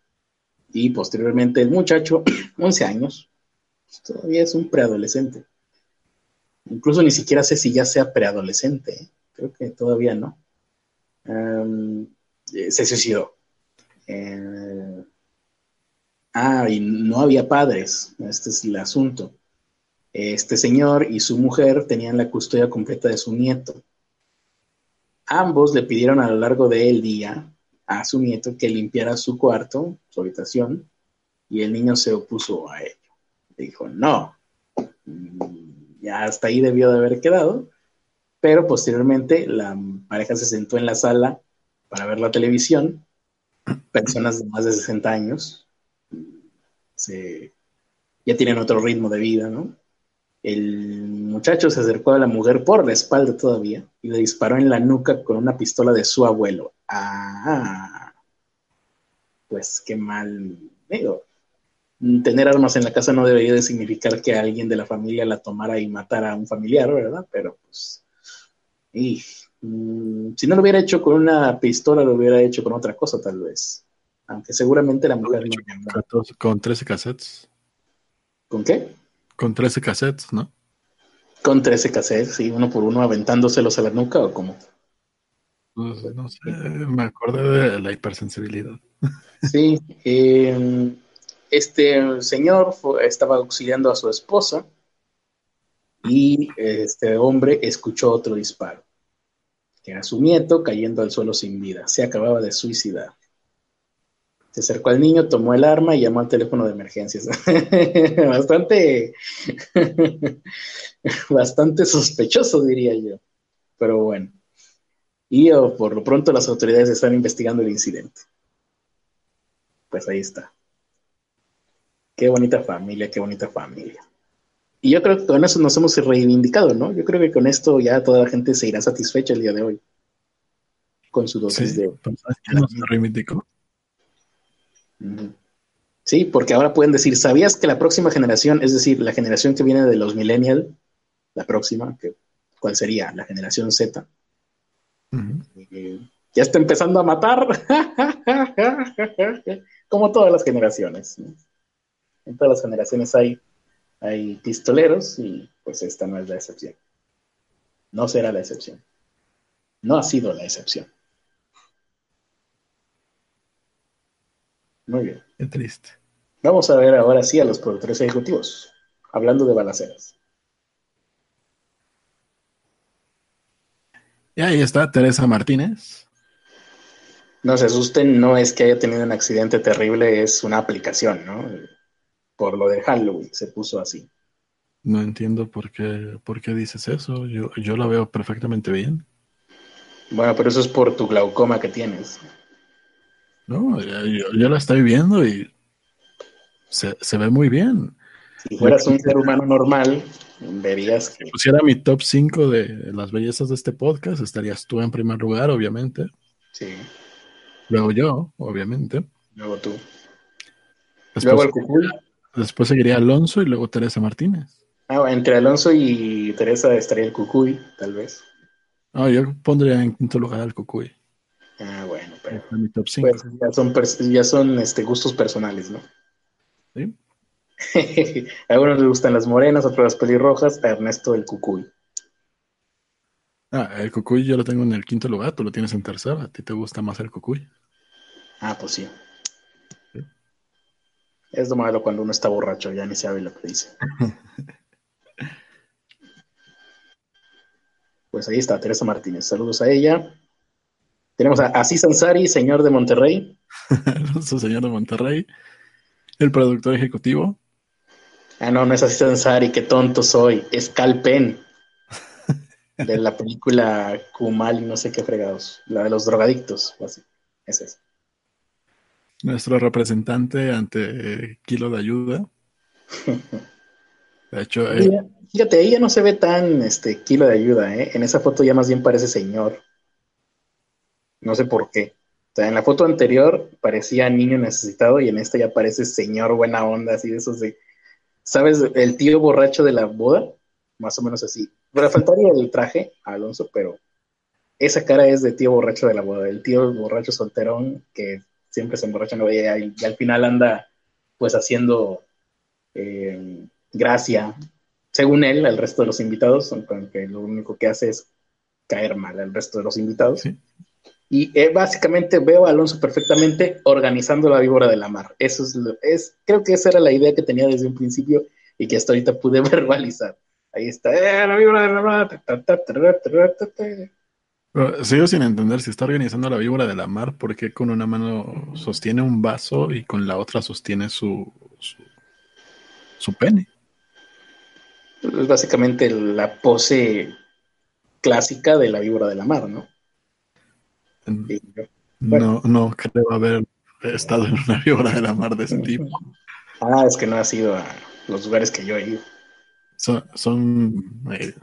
y posteriormente el muchacho, 11 años, todavía es un preadolescente. Incluso ni siquiera sé si ya sea preadolescente, ¿eh? creo que todavía no. Eh, se suicidó. Eh, Ah, y no había padres, este es el asunto. Este señor y su mujer tenían la custodia completa de su nieto. Ambos le pidieron a lo largo del día a su nieto que limpiara su cuarto, su habitación, y el niño se opuso a ello. Dijo, no, ya hasta ahí debió de haber quedado, pero posteriormente la pareja se sentó en la sala para ver la televisión, personas de más de 60 años, ya tienen otro ritmo de vida, ¿no? El muchacho se acercó a la mujer por la espalda todavía y le disparó en la nuca con una pistola de su abuelo. Ah, pues qué mal. Digo, tener armas en la casa no debería de significar que alguien de la familia la tomara y matara a un familiar, ¿verdad? Pero pues, mm, si no lo hubiera hecho con una pistola, lo hubiera hecho con otra cosa, tal vez. Aunque seguramente la mujer no. Con 13 cassettes. ¿Con qué? Con 13 cassettes, ¿no? Con 13 cassettes, sí, uno por uno aventándoselos a la nuca o cómo. Pues, no sé, me acuerdo de la hipersensibilidad. Sí, eh, este señor estaba auxiliando a su esposa y este hombre escuchó otro disparo, que era su nieto cayendo al suelo sin vida. Se acababa de suicidar. Se acercó al niño, tomó el arma y llamó al teléfono de emergencias. bastante, bastante sospechoso, diría yo. Pero bueno. Y oh, por lo pronto las autoridades están investigando el incidente. Pues ahí está. Qué bonita familia, qué bonita familia. Y yo creo que con eso nos hemos reivindicado, ¿no? Yo creo que con esto ya toda la gente se irá satisfecha el día de hoy. Con su dosis de. ¿Quién nos reivindicó? Sí, porque ahora pueden decir, ¿sabías que la próxima generación, es decir, la generación que viene de los millennials, la próxima, que, ¿cuál sería? La generación Z, eh, ya está empezando a matar, como todas las generaciones. En todas las generaciones hay, hay pistoleros y pues esta no es la excepción. No será la excepción. No ha sido la excepción. Muy bien. Qué triste. Vamos a ver ahora sí a los productores ejecutivos, hablando de balaceras. Y ahí está Teresa Martínez. No se asusten, no es que haya tenido un accidente terrible, es una aplicación, ¿no? Por lo de Halloween se puso así. No entiendo por qué, por qué dices eso. Yo, yo la veo perfectamente bien. Bueno, pero eso es por tu glaucoma que tienes. No, yo, la estoy viendo y se, ve muy bien. Si fueras un ser humano normal, verías que... Si pusiera mi top 5 de las bellezas de este podcast, estarías tú en primer lugar, obviamente. Sí. Luego yo, obviamente. Luego tú. Después, luego el Cucuy. Después seguiría Alonso y luego Teresa Martínez. Ah, entre Alonso y Teresa estaría el Cucuy, tal vez. Ah, yo pondría en quinto lugar al Cucuy. Pues ya son, ya son este, gustos personales, ¿no? Sí. a algunos les gustan las morenas, a otros las pelirrojas, a Ernesto el cucuy. Ah, el cucuy yo lo tengo en el quinto lugar, tú lo tienes en tercera, a ti te gusta más el cucuy. Ah, pues sí. Es lo malo cuando uno está borracho, ya ni sabe lo que dice. pues ahí está, Teresa Martínez. Saludos a ella. Tenemos a Asís Ansari, señor de Monterrey. Su señor de Monterrey. El productor ejecutivo. Ah, no, no es Asís Ansari, qué tonto soy. Es Calpen. de la película Kumal y no sé qué fregados. La de los drogadictos, o así. Es. Nuestro representante ante Kilo de Ayuda. De hecho, eh, fíjate, ella no se ve tan este, Kilo de Ayuda, ¿eh? En esa foto ya más bien parece señor. No sé por qué. O sea, en la foto anterior parecía niño necesitado y en esta ya parece señor buena onda, así de esos de, ¿sabes? El tío borracho de la boda, más o menos así. Pero faltaría el traje a Alonso, pero esa cara es de tío borracho de la boda, el tío borracho solterón que siempre se emborracha en la boda y, al final anda pues haciendo eh, gracia, según él, al resto de los invitados, aunque lo único que hace es caer mal al resto de los invitados. ¿Sí? Y eh, básicamente veo a Alonso perfectamente organizando la víbora de la mar. Eso es, lo, es, creo que esa era la idea que tenía desde un principio y que hasta ahorita pude verbalizar. Ahí está, eh, la víbora de la mar. sigo sin entender si está organizando la víbora de la mar, porque con una mano sostiene un vaso y con la otra sostiene su, su, su pene. Es básicamente la pose clásica de la víbora de la mar, ¿no? No, no creo haber estado en una víbora de la mar de ese tipo. Ah, es que no ha sido a los lugares que yo he ido. ¿Son, son eh,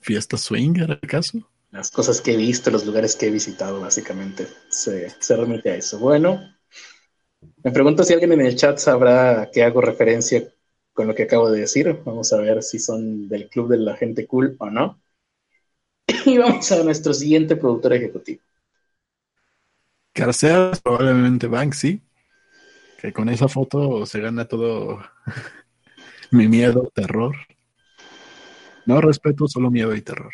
fiestas swinger acaso? Las cosas que he visto, los lugares que he visitado, básicamente, se, se remite a eso. Bueno, me pregunto si alguien en el chat sabrá que hago referencia con lo que acabo de decir. Vamos a ver si son del club de la gente cool o no. Y vamos a nuestro siguiente productor ejecutivo. Carceas, probablemente Banksy, que con esa foto se gana todo mi miedo, terror. No respeto, solo miedo y terror.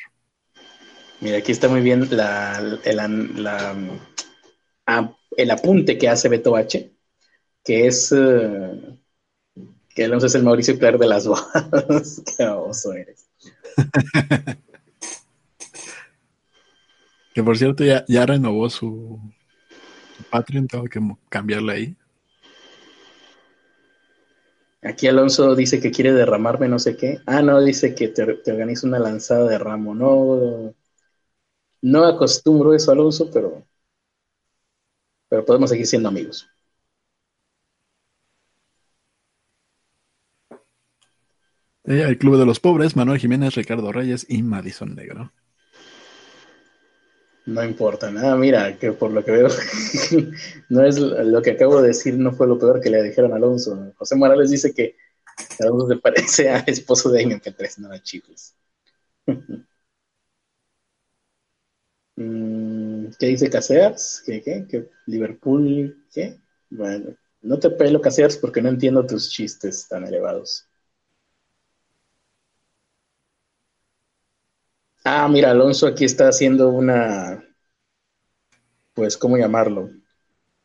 Mira, aquí está muy bien la, el, la, ah, el apunte que hace Beto H, que es uh, que Alonso es el Mauricio Clark de las bodas. Qué oso eres. que por cierto ya, ya renovó su, Patreon, tengo que cambiarle ahí. Aquí Alonso dice que quiere derramarme no sé qué. Ah, no, dice que te, te organiza una lanzada de ramo. No, no acostumbro eso, Alonso, pero, pero podemos seguir siendo amigos. el Club de los Pobres, Manuel Jiménez, Ricardo Reyes y Madison Negro. No importa nada, mira, que por lo que veo, no es lo que acabo de decir, no fue lo peor que le dijeron a Alonso. José Morales dice que Alonso se parece al esposo de MP3, no a chicos. Mm, ¿Qué dice Casears? ¿Qué, qué? ¿Qué? ¿Liverpool? ¿Qué? Bueno, no te pelo Casears porque no entiendo tus chistes tan elevados. Ah, mira, Alonso aquí está haciendo una, pues, ¿cómo llamarlo?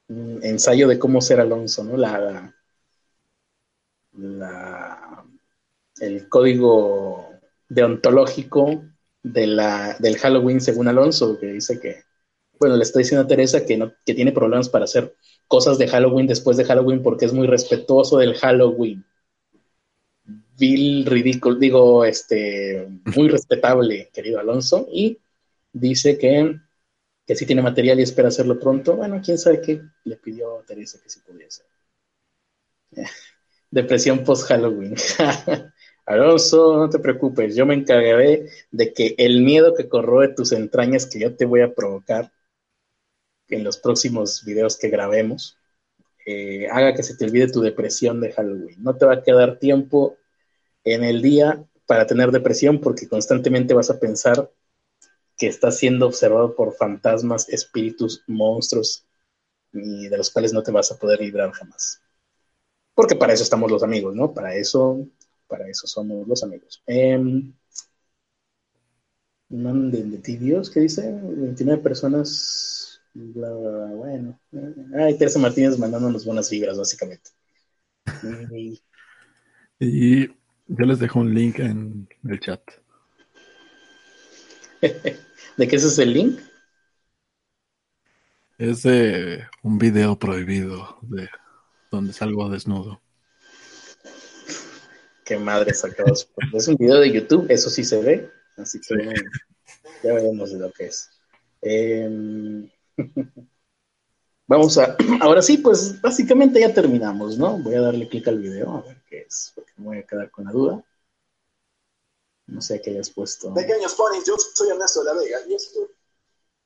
Un ensayo de cómo ser Alonso, ¿no? La, la, el código deontológico de la, del Halloween según Alonso, que dice que, bueno, le está diciendo a Teresa que, no, que tiene problemas para hacer cosas de Halloween después de Halloween porque es muy respetuoso del Halloween vil, ridículo, digo, este, muy respetable, querido Alonso, y dice que, que sí tiene material y espera hacerlo pronto. Bueno, quién sabe qué le pidió a Teresa que sí pudiese. Depresión post-Halloween. Alonso, no te preocupes, yo me encargaré de que el miedo que corroe tus entrañas que yo te voy a provocar en los próximos videos que grabemos, eh, haga que se te olvide tu depresión de Halloween. No te va a quedar tiempo en el día para tener depresión porque constantemente vas a pensar que estás siendo observado por fantasmas, espíritus, monstruos y de los cuales no te vas a poder librar jamás. Porque para eso estamos los amigos, ¿no? Para eso, para eso somos los amigos. Eh, de tibios, ¿qué dice? 29 personas. bueno. Ay, Teresa Martínez mandándonos buenas vibras, básicamente. y yo les dejo un link en el chat. ¿De qué es el link? Es de un video prohibido de donde salgo desnudo. Qué madre sacados. es un video de YouTube, eso sí se ve. Así que ya veremos de lo que es. Em, vamos a. Ahora sí, pues básicamente ya terminamos, ¿no? Voy a darle clic al video a ver qué es, porque me voy a quedar con la duda. No sé qué hayas puesto. Pequeños ponis, yo soy Ernesto de la Vega y esto.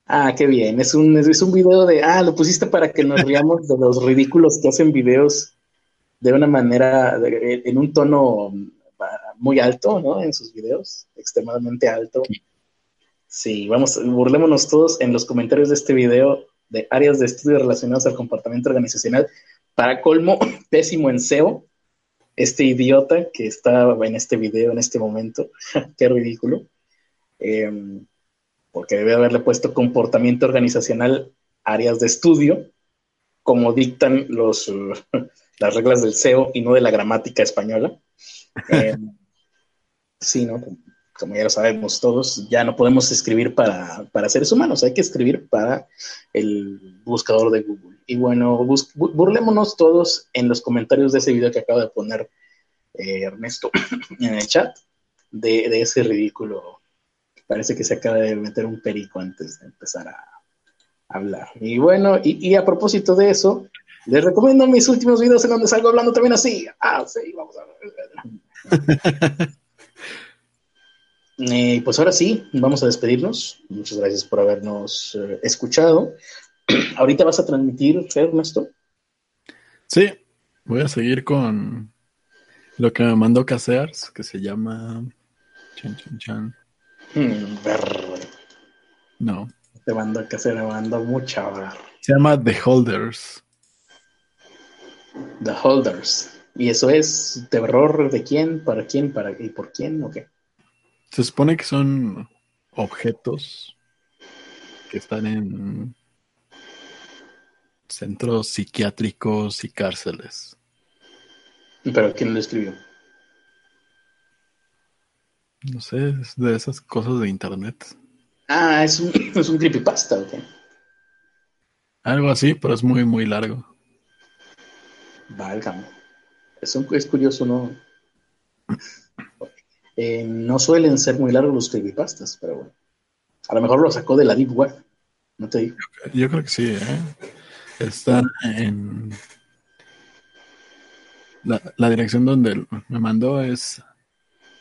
Ah, qué bien. Es un, es un video de. Ah, lo pusiste para que nos riamos de los ridículos que hacen videos de una manera, en un tono muy alto, ¿no? En sus videos, extremadamente alto. Sí, vamos, burlémonos todos en los comentarios de este video de áreas de estudio relacionadas al comportamiento organizacional. Para colmo, pésimo en SEO, este idiota que está en este video en este momento, qué ridículo, em, porque debe haberle puesto comportamiento organizacional áreas de estudio, como dictan los, las reglas del SEO y no de la gramática española. Em, sí, ¿no? Como ya lo sabemos todos, ya no podemos escribir para, para seres humanos, hay que escribir para el buscador de Google. Y bueno, burlémonos todos en los comentarios de ese video que acaba de poner eh, Ernesto en el chat de, ese ridículo. Parece que se acaba de meter un perico antes de empezar a hablar. Y bueno, y, a propósito de eso, Les recomiendo mis últimos videos en donde salgo hablando también así. Ah, sí, vamos a ver. Eh, pues ahora sí, vamos a despedirnos. Muchas gracias por habernos eh, escuchado. Ahorita vas a transmitir, Ernesto. Sí, voy a seguir con lo que me mandó Casears, que se llama. Chan, chan, chan. Hmm. No, Te mando a hacer, me mando mucha ver. se llama The Holders. The Holders. ¿Y eso es terror de quién, para quién, para y por quién o qué? Se supone que son objetos que están en centros psiquiátricos y cárceles. Pero quién lo escribió. No sé, es de esas cosas de internet. Ah, es un, es un creepypasta, ¿ok? Algo así, pero es muy, muy largo. Válgame. Es, un- es curioso, ¿no? Eh, no suelen ser muy largos los creepypastas, pero bueno. A lo mejor lo sacó de la Deep Web. No te digo. Yo creo que sí, ¿eh? Está en... La, la dirección donde me mandó es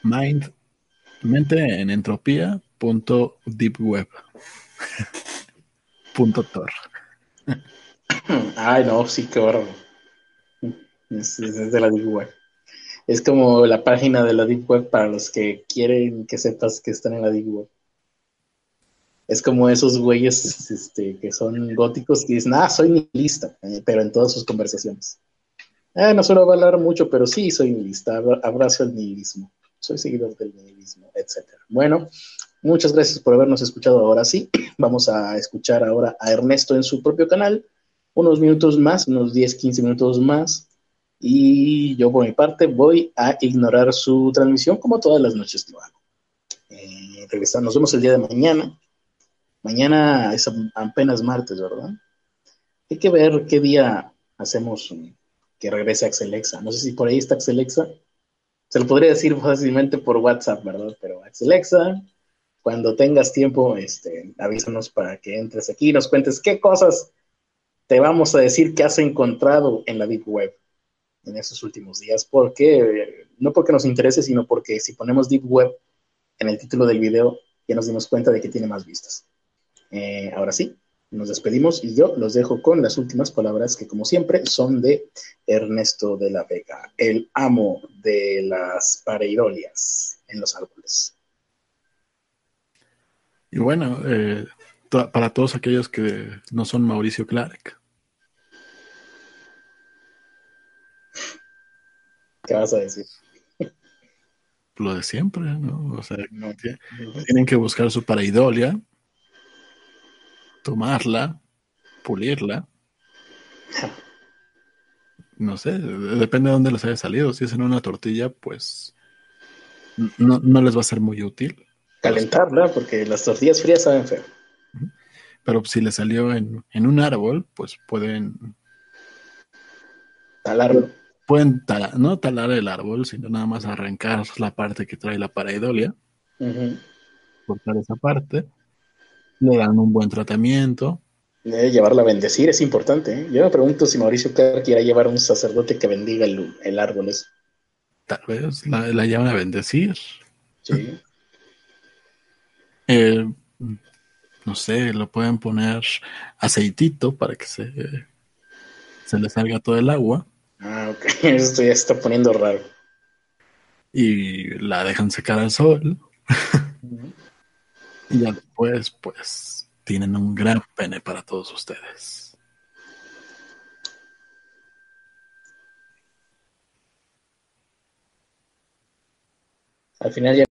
mind, mente en entropía punto deepweb punto tor. Ay, no, sí, qué bárbaro. Es, es de la Deep Web. Es como la página de la Deep Web para los que quieren que sepas que están en la Deep Web. Es como esos güeyes este, que son góticos que dicen, ah, soy nihilista, eh, pero en todas sus conversaciones. Eh, no suelo hablar mucho, pero sí soy nihilista, abra- abrazo el nihilismo, soy seguidor del nihilismo, etc. Bueno, muchas gracias por habernos escuchado ahora sí. Vamos a escuchar ahora a Ernesto en su propio canal, unos minutos más, unos 10, 15 minutos más. Y yo por mi parte voy a ignorar su transmisión como todas las noches lo hago. Eh, regresamos, nos vemos el día de mañana. Mañana es apenas martes, ¿verdad? Hay que ver qué día hacemos um, que regrese Axelexa. No sé si por ahí está Axelexa. Se lo podría decir fácilmente por WhatsApp, ¿verdad? Pero Axelexa, cuando tengas tiempo, este, avísanos para que entres aquí y nos cuentes qué cosas te vamos a decir que has encontrado en la Deep Web en estos últimos días. Porque, no porque nos interese, sino porque si ponemos Deep Web en el título del video, ya nos dimos cuenta de que tiene más vistas. Eh, ahora sí, nos despedimos y yo los dejo con las últimas palabras que, como siempre, son de Ernesto de la Vega, el amo de las pareidolias en los árboles. Y bueno, eh, para todos aquellos que no son Mauricio Clark, ¿Qué vas a decir? lo de siempre, ¿no? O sea, No. tienen que buscar su pareidolia, tomarla, pulirla. No sé, de- depende de dónde les haya salido. Si es en una tortilla, pues no, no les va a ser muy útil. Calentarla, porque las tortillas frías saben feo. Pero si les salió en, en un árbol, pues pueden, Talarlo. Pueden talar, no talar el árbol, sino nada más arrancar la parte que trae la pareidolia, cortar esa parte, le dan un buen tratamiento. Debe llevarla a bendecir, es importante. ¿eh? Yo me pregunto si Mauricio Clark quiera llevar a un sacerdote que bendiga el, el árbol. ese. Tal vez la, la llevan a bendecir. Sí. Eh, no sé, lo pueden poner aceitito para que se, se le salga todo el agua Ah, ok. Esto ya se está poniendo raro. y la dejan secar al sol y ya después pues tienen un gran pene para todos ustedes. Al final ya